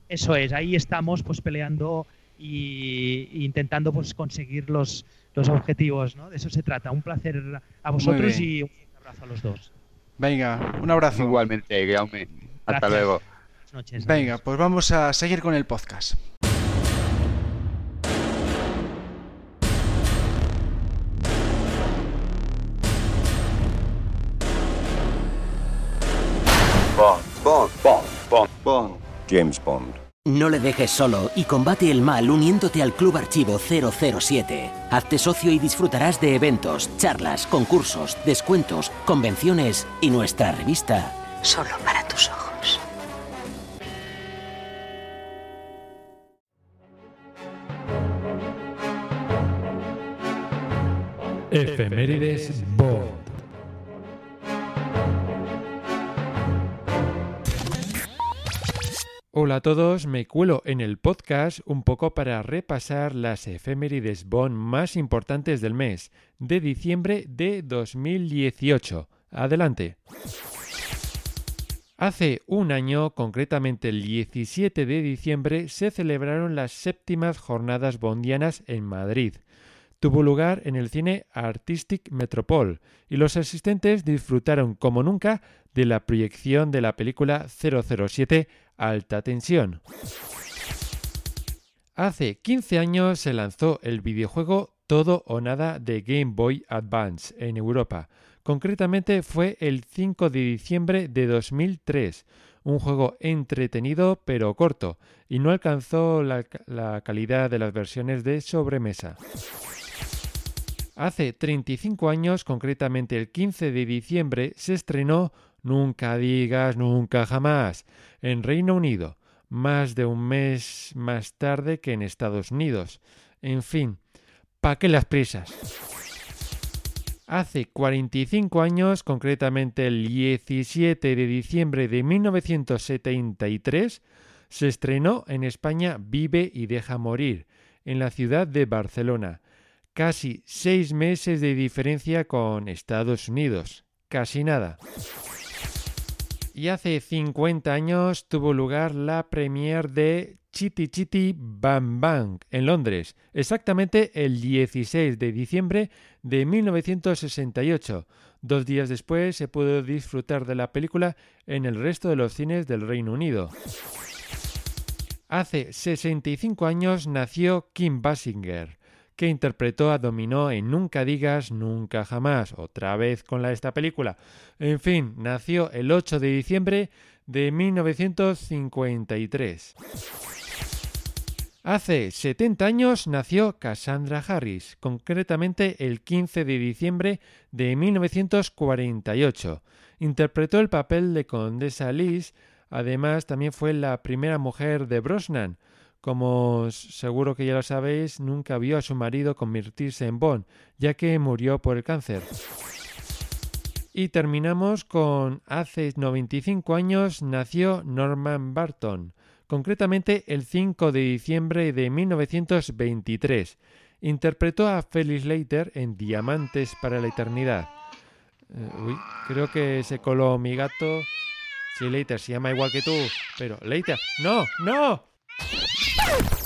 eso es, ahí estamos pues peleando y, intentando pues conseguir los, los objetivos, ¿no? De eso se trata. Un placer a vosotros y un abrazo a los dos. Venga, un abrazo. Igualmente, Guillaume. Hasta luego. Noches, Venga, pues vamos a seguir con el podcast. Bond, Bond, Bond, Bond, Bond. James Bond. No le dejes solo y combate el mal uniéndote al Club Archivo 007. Hazte socio y disfrutarás de eventos, charlas, concursos, descuentos, convenciones y nuestra revista. Solo para tus ojos. Efemérides Bond. Hola a todos, me cuelo en el podcast un poco para repasar las efemérides Bond más importantes del mes de diciembre de 2018. Adelante. Hace un año, concretamente el 17 de diciembre, se celebraron las séptimas jornadas bondianas en Madrid. Tuvo lugar en el cine Artistic Metropol y los asistentes disfrutaron como nunca de la proyección de la película 007 Alta Tensión. Hace 15 años se lanzó el videojuego Todo o Nada de Game Boy Advance en Europa. Concretamente fue el 5 de diciembre de 2003, un juego entretenido pero corto, y no alcanzó la, la calidad de las versiones de sobremesa. Hace 35 años, concretamente el 15 de diciembre, se estrenó Nunca digas nunca jamás en Reino Unido, más de un mes más tarde que en Estados Unidos. En fin, ¿pa' qué las prisas? Hace 45 años, concretamente el 17 de diciembre de 1973, se estrenó en España Vive y deja morir, en la ciudad de Barcelona. Casi seis meses de diferencia con Estados Unidos. Casi nada y hace 50 años tuvo lugar la premiere de Chitty Chitty Bam Bang en Londres, exactamente el 16 de diciembre de 1968. Dos días después se pudo disfrutar de la película en el resto de los cines del Reino Unido. Hace 65 años nació Kim Basinger, que interpretó a Dominó en Nunca digas nunca jamás, otra vez con la esta película. En fin, nació el 8 de diciembre de 1953. Hace 70 años nació Cassandra Harris, concretamente el 15 de diciembre de 1948. Interpretó el papel de Condesa Liz, además también fue la primera mujer de Brosnan, como seguro que ya lo sabéis, nunca vio a su marido convertirse en Bond, ya que murió por el cáncer. Y terminamos con hace 95 años nació Norman Barton, concretamente el 5 de diciembre de 1923. Interpretó a Felix Leiter en Diamantes para la Eternidad. Eh, uy, creo que se coló mi gato. Sí, Leiter se llama igual que tú, pero Leiter, no, no. Woo!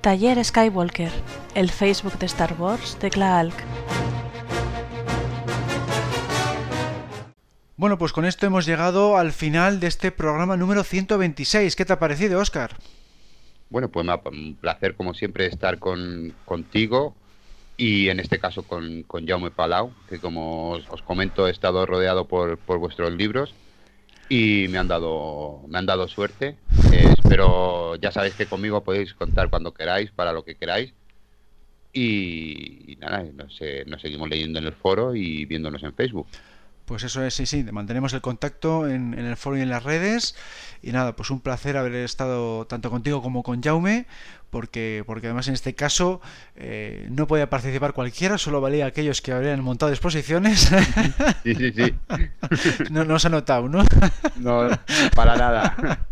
Taller Skywalker, el Facebook de Star Wars de Klaalk. Bueno, pues con esto hemos llegado al final de este programa número 126. ¿Qué te ha parecido, Oscar? Bueno, pues me ha un placer como siempre estar con, contigo y en este caso con, con Jaume Palau, que como os, os comento he estado rodeado por, por vuestros libros y me han dado me han dado suerte. Eh, espero ya sabéis que conmigo podéis contar cuando queráis para lo que queráis. Y, nada nos, eh, nos seguimos leyendo en el foro y viéndonos en Facebook Pues eso es, sí, sí, mantenemos el contacto en, en, el foro y en las redes. Y nada, pues un placer haber estado tanto contigo como con Jaume, porque, porque además en este caso eh, no podía participar cualquiera, solo valía aquellos que habrían montado exposiciones. Sí, sí, sí. no, no se ha notado, ¿no? No, para nada.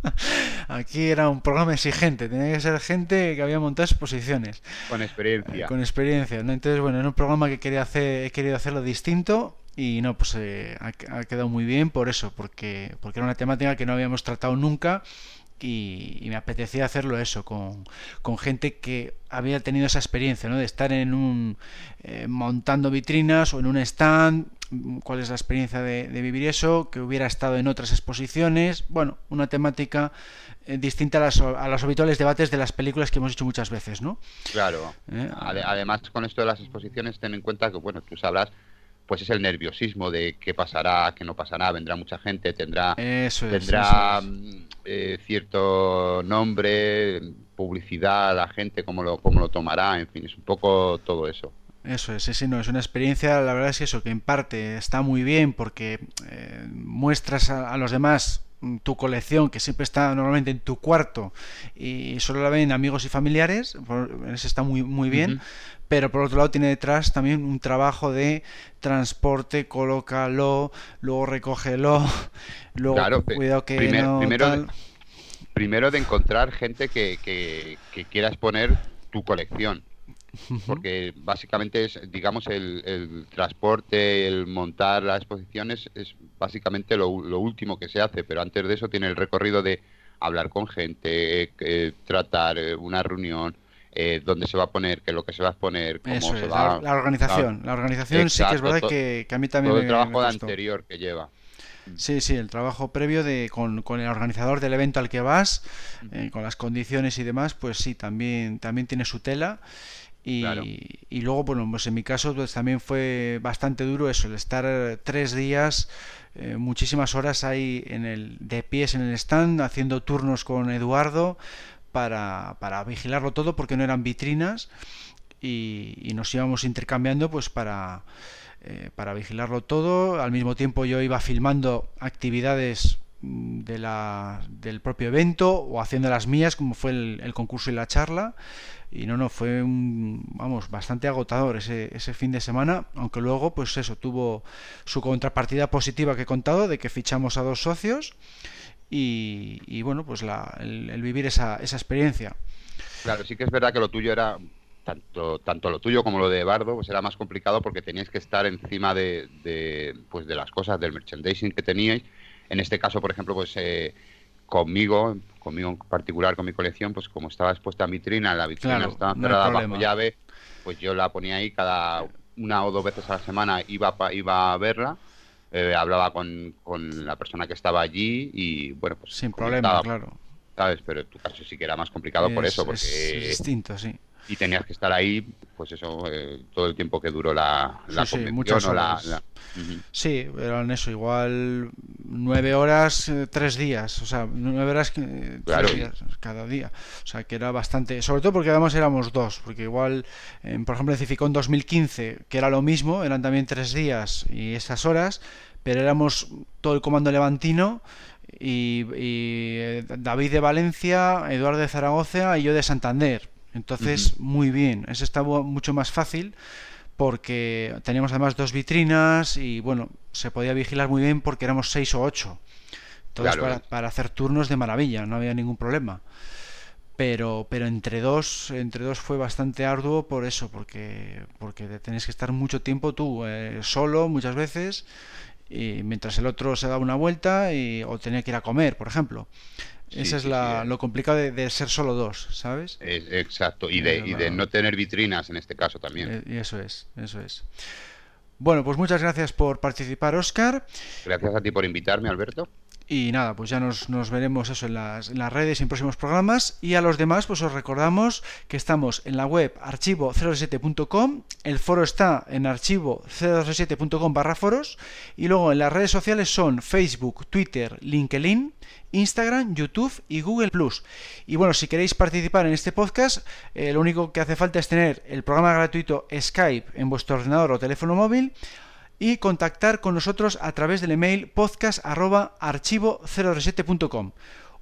Aquí era un programa exigente, tenía que ser gente que había montado exposiciones. Con experiencia. Eh, con experiencia, ¿no? Entonces, bueno, era un programa que quería hacer, he querido hacerlo distinto y no, pues eh, ha, ha, quedado muy bien por eso, porque, porque era una temática que no habíamos tratado nunca y, y me apetecía hacerlo eso, con, con, gente que había tenido esa experiencia, ¿no? De estar en un... Eh, montando vitrinas o en un stand, cuál es la experiencia de, de, vivir eso, que hubiera estado en otras exposiciones, bueno, una temática eh, distinta a las, a los habituales debates de las películas que hemos hecho muchas veces, ¿no? Claro. ¿Eh? Además, con esto de las exposiciones, ten en cuenta que, bueno, tú sabrás pues es el nerviosismo de qué pasará, qué no pasará, vendrá mucha gente, tendrá, eso es, tendrá eso es. Eh, cierto nombre, publicidad, la gente cómo lo, cómo lo tomará, en fin, es un poco todo eso. Eso es, sí, no, es una experiencia, la verdad es que eso, que en parte está muy bien porque eh, muestras a, a los demás tu colección que siempre está normalmente en tu cuarto y solo la ven amigos y familiares, eso está muy, muy bien, uh -huh. Pero por otro lado tiene detrás también un trabajo de transporte, colócalo, luego recógelo, luego claro, cuidado que primer, no, primero, tal. primero de encontrar gente que, que, que quiera exponer tu colección porque básicamente es, digamos, el, el, transporte, el montar las exposiciones es básicamente lo, lo, último que se hace, pero antes de eso tiene el recorrido de hablar con gente, eh, tratar una reunión, eh, dónde se va a poner, qué es lo que se va a exponer, cómo eso se es, va la, la organización, la, la organización exacto, sí que es verdad que, que, a mí también todo me, el trabajo me anterior que lleva. Sí, sí, el trabajo previo de con, con, el organizador del evento al que vas, eh, con las condiciones y demás, pues sí, también, también tiene su tela. Y, claro. y, luego, bueno, pues en mi caso pues también fue bastante duro eso, el estar tres días, eh, muchísimas horas ahí en el, de pies en el stand, haciendo turnos con Eduardo para, vigilarlo todo porque no eran vitrinas y, nos íbamos intercambiando pues para, eh, para vigilarlo todo. Al mismo tiempo yo iba filmando actividades mm, de la, del propio evento o haciendo las mías como fue el, el concurso y la charla y no, no, fue un, vamos, bastante agotador ese, ese fin de semana, aunque luego, pues eso, tuvo su contrapartida positiva que he contado, de que fichamos a dos socios y, y bueno, pues la, el, el, vivir esa, esa experiencia. Claro, sí que es verdad que lo tuyo era, tanto, tanto lo tuyo como lo de Bardo, pues era más complicado porque teníais que estar encima de, de, pues de las cosas, del merchandising que teníais. En este caso, por ejemplo, pues... Eh, conmigo, conmigo en particular, con mi colección, pues como estaba expuesta en vitrina, la vitrina claro, estaba cerrada no bajo llave, pues yo la ponía ahí cada una o dos veces a la semana, iba, pa, iba a verla, eh, hablaba con, con, la persona que estaba allí y bueno, pues... Sin problema, claro. ¿Sabes? Pero en tu caso sí que era más complicado es, por eso, porque... Es distinto, sí. Y tenías que estar ahí, pues eso, eh, todo el tiempo que duró la, la Sí, sí, muchas la- horas. Sí, eran eso, igual nueve horas, eh, tres días, o sea, nueve horas eh, tres Claro. días cada día. O sea, que era bastante, sobre todo porque además éramos dos, porque igual, por ejemplo, en Cificón 2015, que era lo mismo, eran también tres días y esas horas, pero éramos todo el comando levantino y, y, eh, David de Valencia, Eduardo de Zaragoza y yo de Santander. Entonces, muy bien, ese estaba mucho más fácil porque teníamos además dos vitrinas y bueno, se podía vigilar muy bien porque éramos seis o ocho. Entonces Claro, para, eh. para hacer turnos de maravilla, no había ningún problema. Pero, pero entre dos, entre dos fue bastante arduo por eso, porque, porque te tenías que estar mucho tiempo tú eh, solo muchas veces y mientras el otro se daba una vuelta y, o tenía que ir a comer, por ejemplo. Sí, Esa es sí, la, sí, eh. lo complicado de, de ser solo dos, ¿sabes? Es- exacto, y de, y de no tener vitrinas en este caso también. Eh, y eso es, eso es. Bueno, pues muchas gracias por participar, Oscar. Gracias a ti por invitarme, Alberto. Y nada, pues ya nos, nos veremos eso en las, en las redes y en próximos programas. Y a los demás, pues os recordamos que estamos en la web archivo07.com, el foro está en archivo07.com barra foros, y luego en las redes sociales son Facebook, Twitter, LinkedIn, Instagram, YouTube y Google Plus. Y bueno, si queréis participar en este podcast, eh, lo único que hace falta es tener el programa gratuito Skype en vuestro ordenador o teléfono móvil y contactar con nosotros a través del email podcast@archivo037.com.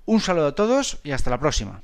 Un saludo a todos y hasta la próxima.